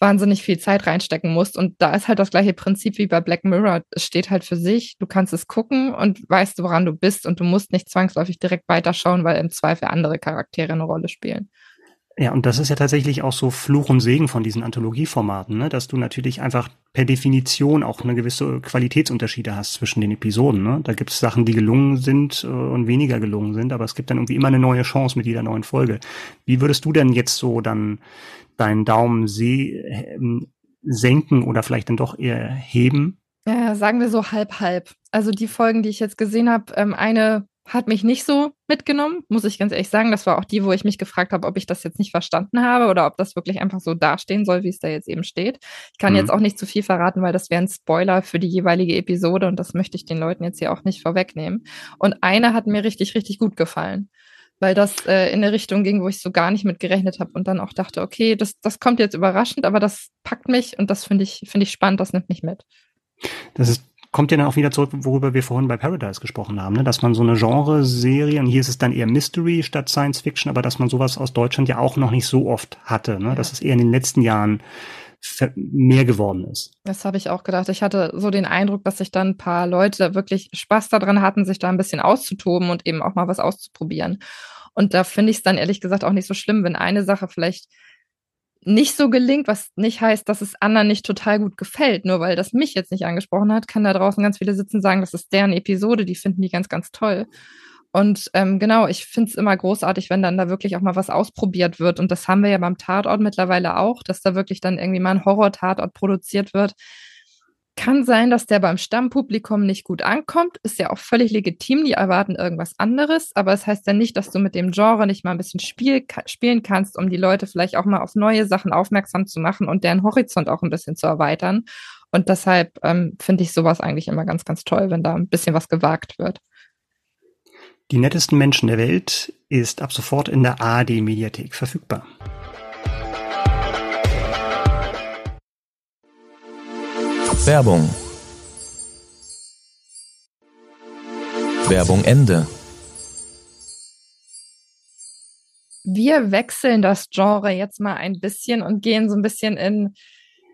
Speaker 3: wahnsinnig viel Zeit reinstecken musst. Und da ist halt das gleiche Prinzip wie bei Black Mirror. Es steht halt für sich. Du kannst es gucken und weißt, woran du bist. Und du musst nicht zwangsläufig direkt weiterschauen, weil im Zweifel andere Charaktere eine Rolle spielen.
Speaker 2: Ja, und das ist ja tatsächlich auch so Fluch und Segen von diesen Anthologieformaten, ne? dass du natürlich einfach per Definition auch eine gewisse Qualitätsunterschiede hast zwischen den Episoden. Ne? Da gibt es Sachen, die gelungen sind äh, und weniger gelungen sind, aber es gibt dann irgendwie immer eine neue Chance mit jeder neuen Folge. Wie würdest du denn jetzt so dann deinen Daumen ähm, senken oder vielleicht dann doch eher heben?
Speaker 3: Ja, sagen wir so halb halb. Also die Folgen, die ich jetzt gesehen habe, ähm, eine hat mich nicht so mitgenommen, muss ich ganz ehrlich sagen. Das war auch die, wo ich mich gefragt habe, ob ich das jetzt nicht verstanden habe oder ob das wirklich einfach so dastehen soll, wie es da jetzt eben steht. Ich kann mhm. jetzt auch nicht zu viel verraten, weil das wäre ein Spoiler für die jeweilige Episode und das möchte ich den Leuten jetzt hier auch nicht vorwegnehmen. Und eine hat mir richtig, richtig gut gefallen weil das äh, in eine Richtung ging, wo ich so gar nicht mit gerechnet habe und dann auch dachte, okay, das, das kommt jetzt überraschend, aber das packt mich und das finde ich, finde ich spannend, das nimmt mich mit.
Speaker 2: Das ist kommt ja dann auch wieder zurück, worüber wir vorhin bei Paradise gesprochen haben, ne? dass man so eine Genre-Serie, und hier ist es dann eher Mystery statt Science Fiction, aber dass man sowas aus Deutschland ja auch noch nicht so oft hatte, ne? Ja. dass es eher in den letzten Jahren mehr geworden ist.
Speaker 3: Das habe ich auch gedacht. Ich hatte so den Eindruck, dass sich dann ein paar Leute wirklich Spaß daran hatten, sich da ein bisschen auszutoben und eben auch mal was auszuprobieren. Und da finde ich es dann ehrlich gesagt auch nicht so schlimm, wenn eine Sache vielleicht nicht so gelingt, was nicht heißt, dass es anderen nicht total gut gefällt. Nur weil das mich jetzt nicht angesprochen hat, kann da draußen ganz viele sitzen und sagen, das ist deren Episode, die finden die ganz, ganz toll. Und ähm, genau, ich finde es immer großartig, wenn dann da wirklich auch mal was ausprobiert wird. Und das haben wir ja beim Tatort mittlerweile auch, dass da wirklich dann irgendwie mal ein Horror-Tatort produziert wird. Kann sein, dass der beim Stammpublikum nicht gut ankommt. Ist ja auch völlig legitim. Die erwarten irgendwas anderes. Aber es das heißt ja nicht, dass du mit dem Genre nicht mal ein bisschen spiel, spielen kannst, um die Leute vielleicht auch mal auf neue Sachen aufmerksam zu machen und deren Horizont auch ein bisschen zu erweitern. Und deshalb ähm, finde ich sowas eigentlich immer ganz, ganz toll, wenn da ein bisschen was gewagt wird.
Speaker 2: Die nettesten Menschen der Welt ist ab sofort in der ARD Mediathek verfügbar.
Speaker 4: Werbung. Werbung Ende.
Speaker 3: Wir wechseln das Genre jetzt mal ein bisschen und gehen so ein bisschen in,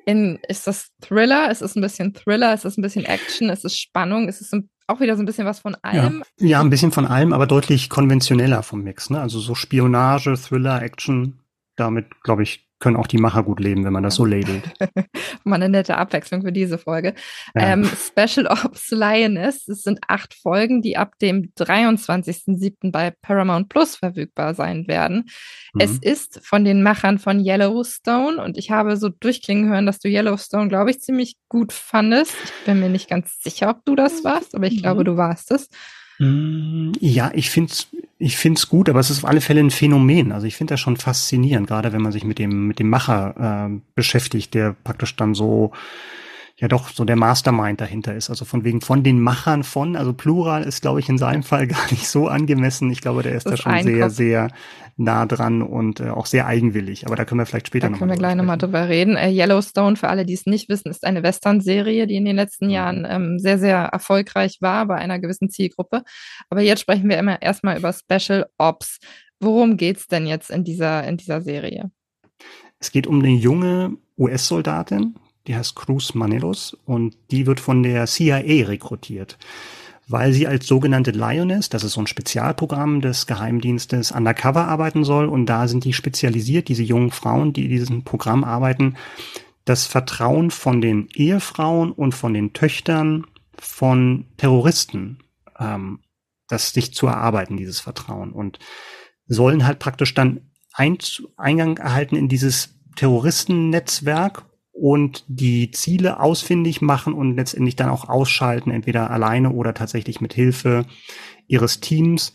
Speaker 3: in ist das Thriller? Ist es ein bisschen Thriller? Ist es ein bisschen Action? Ist es Spannung? Ist es ein auch wieder so ein bisschen was von allem.
Speaker 2: Ja, ja ein bisschen von allem, aber deutlich konventioneller vom Mix. Ne? Also so Spionage, Thriller, Action. Damit, glaube ich, können auch die Macher gut leben, wenn man das so labelt.
Speaker 3: Mal eine nette Abwechslung für diese Folge. Ja. Ähm, Special Ops Lioness, es sind acht Folgen, die ab dem 23.07. bei Paramount Plus verfügbar sein werden. Mhm. Es ist von den Machern von Yellowstone und ich habe so durchklingen hören, dass du Yellowstone, glaube ich, ziemlich gut fandest. Ich bin mir nicht ganz sicher, ob du das warst, aber ich mhm. glaube, du warst es.
Speaker 2: Mm, ja, ich find's, ich find's gut, aber es ist auf alle Fälle ein Phänomen. Also ich finde das schon faszinierend, gerade wenn man sich mit dem mit dem Macher äh, beschäftigt, der praktisch dann so ja doch so der Mastermind dahinter ist. Also von wegen von den Machern von, also Plural ist, glaube ich, in seinem Fall gar nicht so angemessen. Ich glaube, der ist da schon sehr, sehr nah dran und äh, auch sehr eigenwillig. Aber da können wir vielleicht später
Speaker 3: noch. Da können wir gleich nochmal drüber reden. Äh, Yellowstone, für alle, die es nicht wissen, ist eine Western-Serie, die in den letzten mhm. Jahren ähm, sehr, sehr erfolgreich war bei einer gewissen Zielgruppe. Aber jetzt sprechen wir immer erstmal über Special Ops. Worum geht's denn jetzt in dieser, in dieser Serie?
Speaker 2: Es geht um eine junge US-Soldatin, die heißt Cruz Manelos und die wird von der CIA rekrutiert, weil sie als sogenannte Lioness, das ist so ein Spezialprogramm des Geheimdienstes, undercover arbeiten soll. Und da sind die spezialisiert, diese jungen Frauen, die in diesem Programm arbeiten, das Vertrauen von den Ehefrauen und von den Töchtern von Terroristen, ähm, das sich zu erarbeiten, dieses Vertrauen. Und sollen halt praktisch dann Eingang erhalten in dieses Terroristennetzwerk und die Ziele ausfindig machen und letztendlich dann auch ausschalten, entweder alleine oder tatsächlich mit Hilfe ihres Teams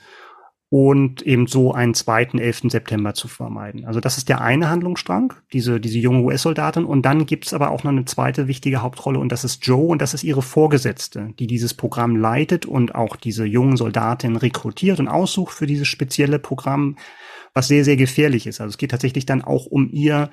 Speaker 2: und eben so einen zweiten 11. September zu vermeiden. Also das ist der eine Handlungsstrang, diese, diese junge US-Soldatin. Und dann gibt's aber auch noch eine zweite wichtige Hauptrolle und das ist Joe und das ist ihre Vorgesetzte, die dieses Programm leitet und auch diese jungen Soldatin rekrutiert und aussucht für dieses spezielle Programm, was sehr, sehr gefährlich ist. Also es geht tatsächlich dann auch um ihr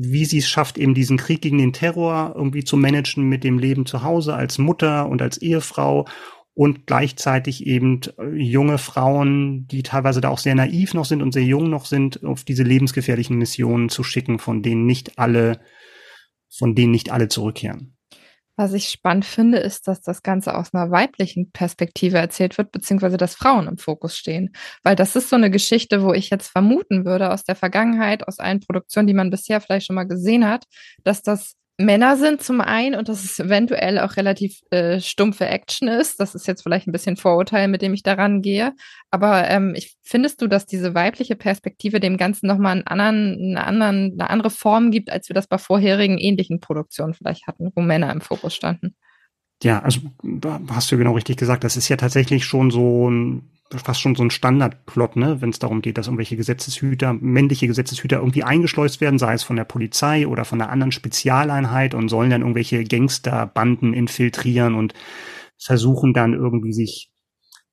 Speaker 2: wie sie es schafft, eben diesen Krieg gegen den Terror irgendwie zu managen mit dem Leben zu Hause als Mutter und als Ehefrau und gleichzeitig eben äh, junge Frauen, die teilweise da auch sehr naiv noch sind und sehr jung noch sind, auf diese lebensgefährlichen Missionen zu schicken, von denen nicht alle, von denen nicht alle zurückkehren.
Speaker 3: Was ich spannend finde, ist, dass das Ganze aus einer weiblichen Perspektive erzählt wird, beziehungsweise dass Frauen im Fokus stehen. Weil das ist so eine Geschichte, wo ich jetzt vermuten würde aus der Vergangenheit, aus allen Produktionen, die man bisher vielleicht schon mal gesehen hat, dass das Männer sind zum einen und dass es eventuell auch relativ äh, stumpfe Action ist. Das ist jetzt vielleicht ein bisschen Vorurteil, mit dem ich daran gehe. Aber ähm, ich, findest du, dass diese weibliche Perspektive dem Ganzen nochmal einen anderen, eine, anderen, eine andere Form gibt, als wir das bei vorherigen ähnlichen Produktionen vielleicht hatten, wo Männer im Fokus standen?
Speaker 2: Ja, also hast du genau richtig gesagt. Das ist ja tatsächlich schon so ein fast schon so ein Standardplot, ne, wenn es darum geht, dass irgendwelche Gesetzeshüter, männliche Gesetzeshüter irgendwie eingeschleust werden, sei es von der Polizei oder von einer anderen Spezialeinheit und sollen dann irgendwelche Gangsterbanden infiltrieren und versuchen dann irgendwie sich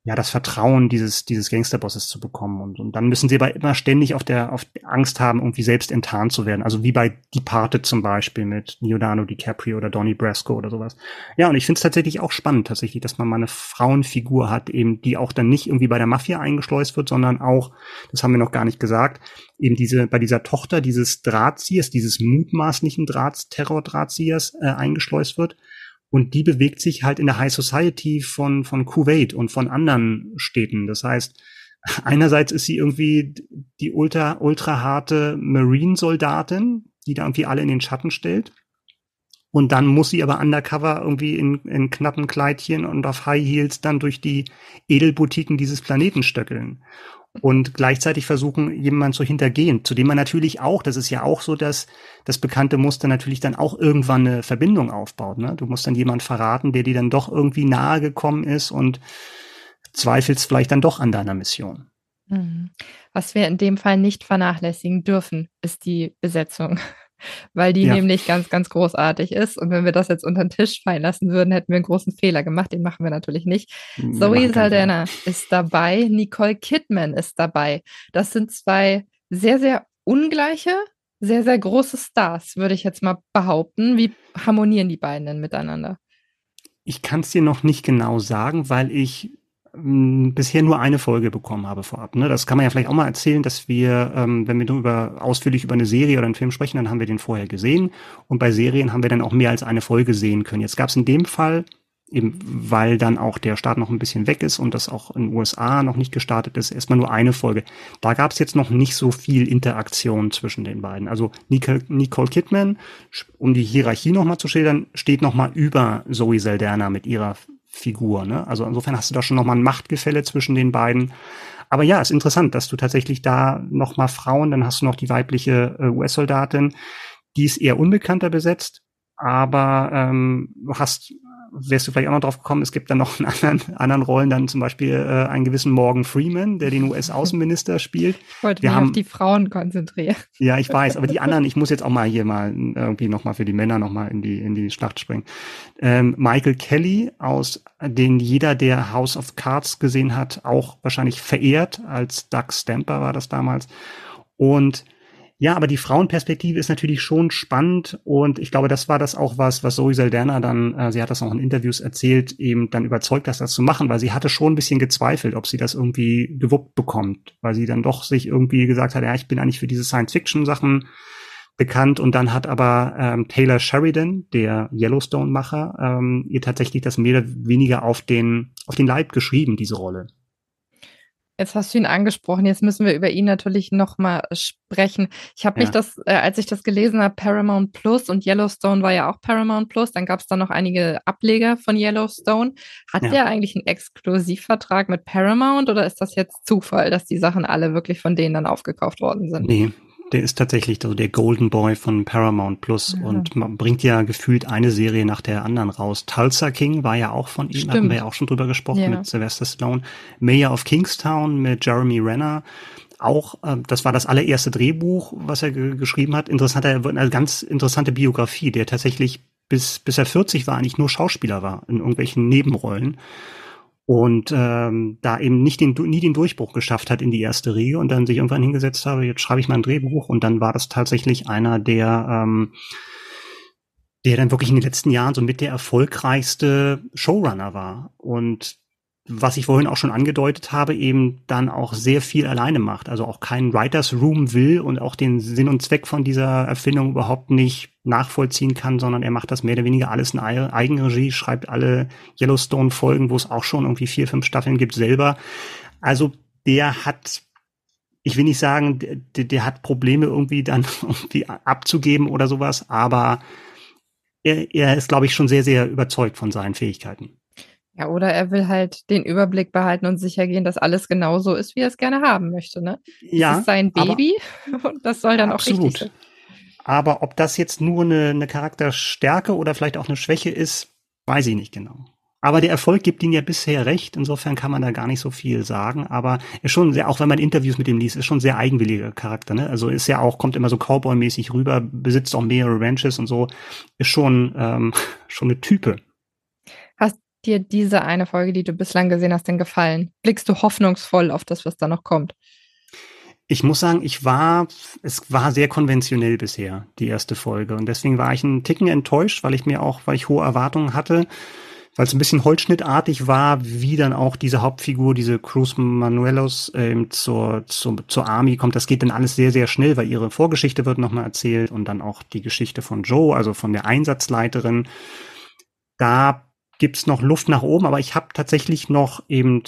Speaker 2: ja, das Vertrauen dieses, dieses Gangsterbosses zu bekommen. Und, und dann müssen sie aber immer ständig auf der, auf Angst haben, irgendwie selbst enttarnt zu werden. Also wie bei Departed zum Beispiel mit Leonardo DiCaprio oder Donnie Brasco oder sowas. Ja, und ich finde es tatsächlich auch spannend, tatsächlich, dass man mal eine Frauenfigur hat, eben, die auch dann nicht irgendwie bei der Mafia eingeschleust wird, sondern auch, das haben wir noch gar nicht gesagt, eben diese, bei dieser Tochter dieses Drahtziehers, dieses mutmaßlichen Drahts, Terror-Drahtziehers äh, eingeschleust wird und die bewegt sich halt in der High Society von, von Kuwait und von anderen Städten. Das heißt, einerseits ist sie irgendwie die ultra, ultra harte Marine-Soldatin, die da irgendwie alle in den Schatten stellt. Und dann muss sie aber undercover irgendwie in, in knappen Kleidchen und auf High Heels dann durch die Edelboutiquen dieses Planeten stöckeln und gleichzeitig versuchen, jemanden zu hintergehen, zu dem man natürlich auch, das ist ja auch so, dass das bekannte Muster natürlich dann auch irgendwann eine Verbindung aufbaut. Ne? Du musst dann jemand verraten, der dir dann doch irgendwie nahe gekommen ist und zweifelst vielleicht dann doch an deiner Mission.
Speaker 3: Mhm. Was wir in dem Fall nicht vernachlässigen dürfen, ist die Besetzung. Weil die ja. nämlich ganz, ganz großartig ist. Und wenn wir das jetzt unter den Tisch fallen lassen würden, hätten wir einen großen Fehler gemacht. Den machen wir natürlich nicht. Wir Zoe Saldana ist dabei, Nicole Kidman ist dabei. Das sind zwei sehr, sehr ungleiche, sehr, sehr große Stars, würde ich jetzt mal behaupten. Wie harmonieren die beiden denn miteinander?
Speaker 2: Ich kann es dir noch nicht genau sagen, weil ich bisher nur eine Folge bekommen habe vorab. Ne? Das kann man ja vielleicht auch mal erzählen, dass wir, ähm, wenn wir nur über, ausführlich über eine Serie oder einen Film sprechen, dann haben wir den vorher gesehen. Und bei Serien haben wir dann auch mehr als eine Folge sehen können. Jetzt gab es in dem Fall, eben weil dann auch der Start noch ein bisschen weg ist und das auch in den USA noch nicht gestartet ist, erstmal nur eine Folge. Da gab es jetzt noch nicht so viel Interaktion zwischen den beiden. Also Nicole, Nicole Kidman, um die Hierarchie nochmal zu schildern, steht nochmal über Zoe Saldana mit ihrer Figur. Ne? Also insofern hast du da schon nochmal ein Machtgefälle zwischen den beiden. Aber ja, ist interessant, dass du tatsächlich da nochmal Frauen, dann hast du noch die weibliche äh, US-Soldatin, die ist eher unbekannter besetzt, aber ähm, hast wärst du vielleicht auch noch drauf gekommen, es gibt dann noch in anderen, anderen Rollen dann zum Beispiel äh, einen gewissen Morgan Freeman, der den US-Außenminister spielt.
Speaker 3: Ich wollte Wir mich haben, auf die Frauen konzentrieren.
Speaker 2: Ja, ich weiß, aber die anderen, ich muss jetzt auch mal hier mal irgendwie nochmal für die Männer nochmal in die, in die Schlacht springen. Ähm, Michael Kelly aus, den jeder, der House of Cards gesehen hat, auch wahrscheinlich verehrt, als Doug Stamper war das damals. Und ja, aber die Frauenperspektive ist natürlich schon spannend und ich glaube, das war das auch was, was Zoe Saldana dann, äh, sie hat das auch in Interviews erzählt, eben dann überzeugt, das, das zu machen, weil sie hatte schon ein bisschen gezweifelt, ob sie das irgendwie gewuppt bekommt, weil sie dann doch sich irgendwie gesagt hat, ja, ich bin eigentlich für diese Science-Fiction-Sachen bekannt und dann hat aber ähm, Taylor Sheridan, der Yellowstone-Macher, ähm, ihr tatsächlich das mehr oder weniger auf den, auf den Leib geschrieben, diese Rolle.
Speaker 3: Jetzt hast du ihn angesprochen. Jetzt müssen wir über ihn natürlich nochmal sprechen. Ich habe ja. mich das, äh, als ich das gelesen habe, Paramount Plus und Yellowstone war ja auch Paramount Plus. Dann gab es da noch einige Ableger von Yellowstone. Hat ja. der eigentlich einen Exklusivvertrag mit Paramount oder ist das jetzt Zufall, dass die Sachen alle wirklich von denen dann aufgekauft worden sind?
Speaker 2: Nee, der ist tatsächlich so der Golden Boy von Paramount Plus ja. und man bringt ja gefühlt eine Serie nach der anderen raus. Tulsa King war ja auch von ihm, Stimmt. hatten wir ja auch schon drüber gesprochen ja. mit Sylvester Stallone. Mayor of Kingstown mit Jeremy Renner. Auch, äh, das war das allererste Drehbuch, was er geschrieben hat. Interessanter, eine ganz interessante Biografie, der tatsächlich bis, bis er 40 war, eigentlich nur Schauspieler war in irgendwelchen Nebenrollen und ähm, da eben nicht den, nie den Durchbruch geschafft hat in die erste Riege und dann sich irgendwann hingesetzt habe, jetzt schreibe ich mal ein Drehbuch und dann war das tatsächlich einer der ähm, der dann wirklich in den letzten Jahren so mit der erfolgreichste Showrunner war. Und was ich vorhin auch schon angedeutet habe, eben dann auch sehr viel alleine macht. Also auch keinen Writers Room will und auch den Sinn und Zweck von dieser Erfindung überhaupt nicht nachvollziehen kann, sondern er macht das mehr oder weniger alles in Eigenregie, schreibt alle Yellowstone-Folgen, wo es auch schon irgendwie vier, fünf Staffeln gibt, selber. Also der hat, ich will nicht sagen, der, der hat Probleme irgendwie dann irgendwie abzugeben oder sowas, aber er, er ist, glaube ich, schon sehr, sehr überzeugt von seinen Fähigkeiten.
Speaker 3: Ja, oder er will halt den Überblick behalten und sicher gehen, dass alles genauso ist, wie er es gerne haben möchte. Ne? Ja, das ist sein Baby und das soll dann absolut. auch richtig sein.
Speaker 2: Aber ob das jetzt nur eine, eine Charakterstärke oder vielleicht auch eine Schwäche ist, weiß ich nicht genau. Aber der Erfolg gibt ihm ja bisher recht. Insofern kann man da gar nicht so viel sagen. Aber er ist schon sehr, auch wenn man Interviews mit ihm liest, ist schon ein sehr eigenwilliger Charakter. Ne? Also ist ja auch, kommt immer so Cowboy-mäßig rüber, besitzt auch mehrere Ranches und so. Ist schon, ähm, schon eine Type
Speaker 3: dir diese eine Folge, die du bislang gesehen hast, denn gefallen? Blickst du hoffnungsvoll auf das, was da noch kommt?
Speaker 2: Ich muss sagen, ich war, es war sehr konventionell bisher, die erste Folge. Und deswegen war ich ein Ticken enttäuscht, weil ich mir auch, weil ich hohe Erwartungen hatte, weil es ein bisschen holzschnittartig war, wie dann auch diese Hauptfigur, diese Cruz Manuelos ähm, zur, zur, zur Army kommt. Das geht dann alles sehr, sehr schnell, weil ihre Vorgeschichte wird nochmal erzählt und dann auch die Geschichte von Joe, also von der Einsatzleiterin. Da gibt's noch Luft nach oben, aber ich habe tatsächlich noch eben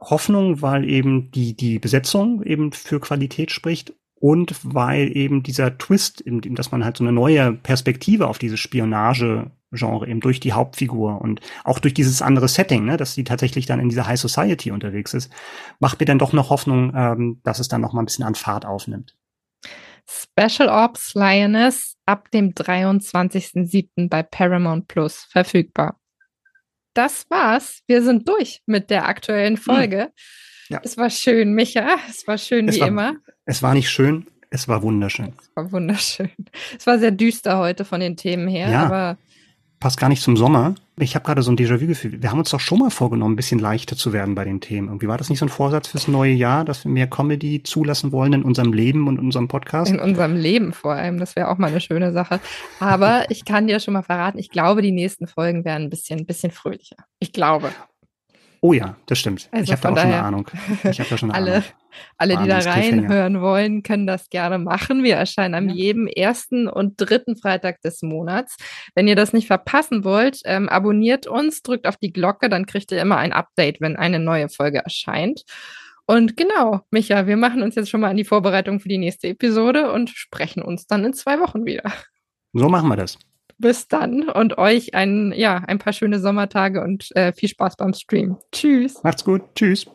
Speaker 2: Hoffnung, weil eben die, die Besetzung eben für Qualität spricht und weil eben dieser Twist, dass man halt so eine neue Perspektive auf dieses Spionage-Genre eben durch die Hauptfigur und auch durch dieses andere Setting, ne, dass sie tatsächlich dann in dieser High Society unterwegs ist, macht mir dann doch noch Hoffnung, ähm, dass es dann noch mal ein bisschen an Fahrt aufnimmt.
Speaker 3: Special Ops Lioness ab dem 23.07. bei Paramount Plus verfügbar das war's. Wir sind durch mit der aktuellen hm. Folge. Ja. Es war schön, Micha. Es war schön es wie
Speaker 2: war,
Speaker 3: immer.
Speaker 2: Es war nicht schön. Es war wunderschön.
Speaker 3: Es war wunderschön. Es war sehr düster heute von den Themen her, ja. aber
Speaker 2: passt gar nicht zum Sommer. Ich habe gerade so ein Déjà-vu-Gefühl. Wir haben uns doch schon mal vorgenommen, ein bisschen leichter zu werden bei den Themen. Irgendwie war das nicht so ein Vorsatz fürs neue Jahr, dass wir mehr Comedy zulassen wollen in unserem Leben und in unserem Podcast?
Speaker 3: In unserem Leben vor allem. Das wäre auch mal eine schöne Sache. Aber ich kann dir schon mal verraten, ich glaube, die nächsten Folgen werden ein bisschen, ein bisschen fröhlicher. Ich glaube.
Speaker 2: Oh ja, das stimmt. Also ich habe da auch schon eine Ahnung.
Speaker 3: Ich habe da schon eine alle, Ahnung. Alle, die da reinhören wollen, können das gerne machen. Wir erscheinen am ja. jedem ersten und dritten Freitag des Monats. Wenn ihr das nicht verpassen wollt, ähm, abonniert uns, drückt auf die Glocke, dann kriegt ihr immer ein Update, wenn eine neue Folge erscheint. Und genau, Micha, wir machen uns jetzt schon mal an die Vorbereitung für die nächste Episode und sprechen uns dann in zwei Wochen wieder.
Speaker 2: So machen wir das
Speaker 3: bis dann und euch ein, ja, ein paar schöne Sommertage und äh, viel Spaß beim Stream. Tschüss.
Speaker 2: Macht's gut. Tschüss.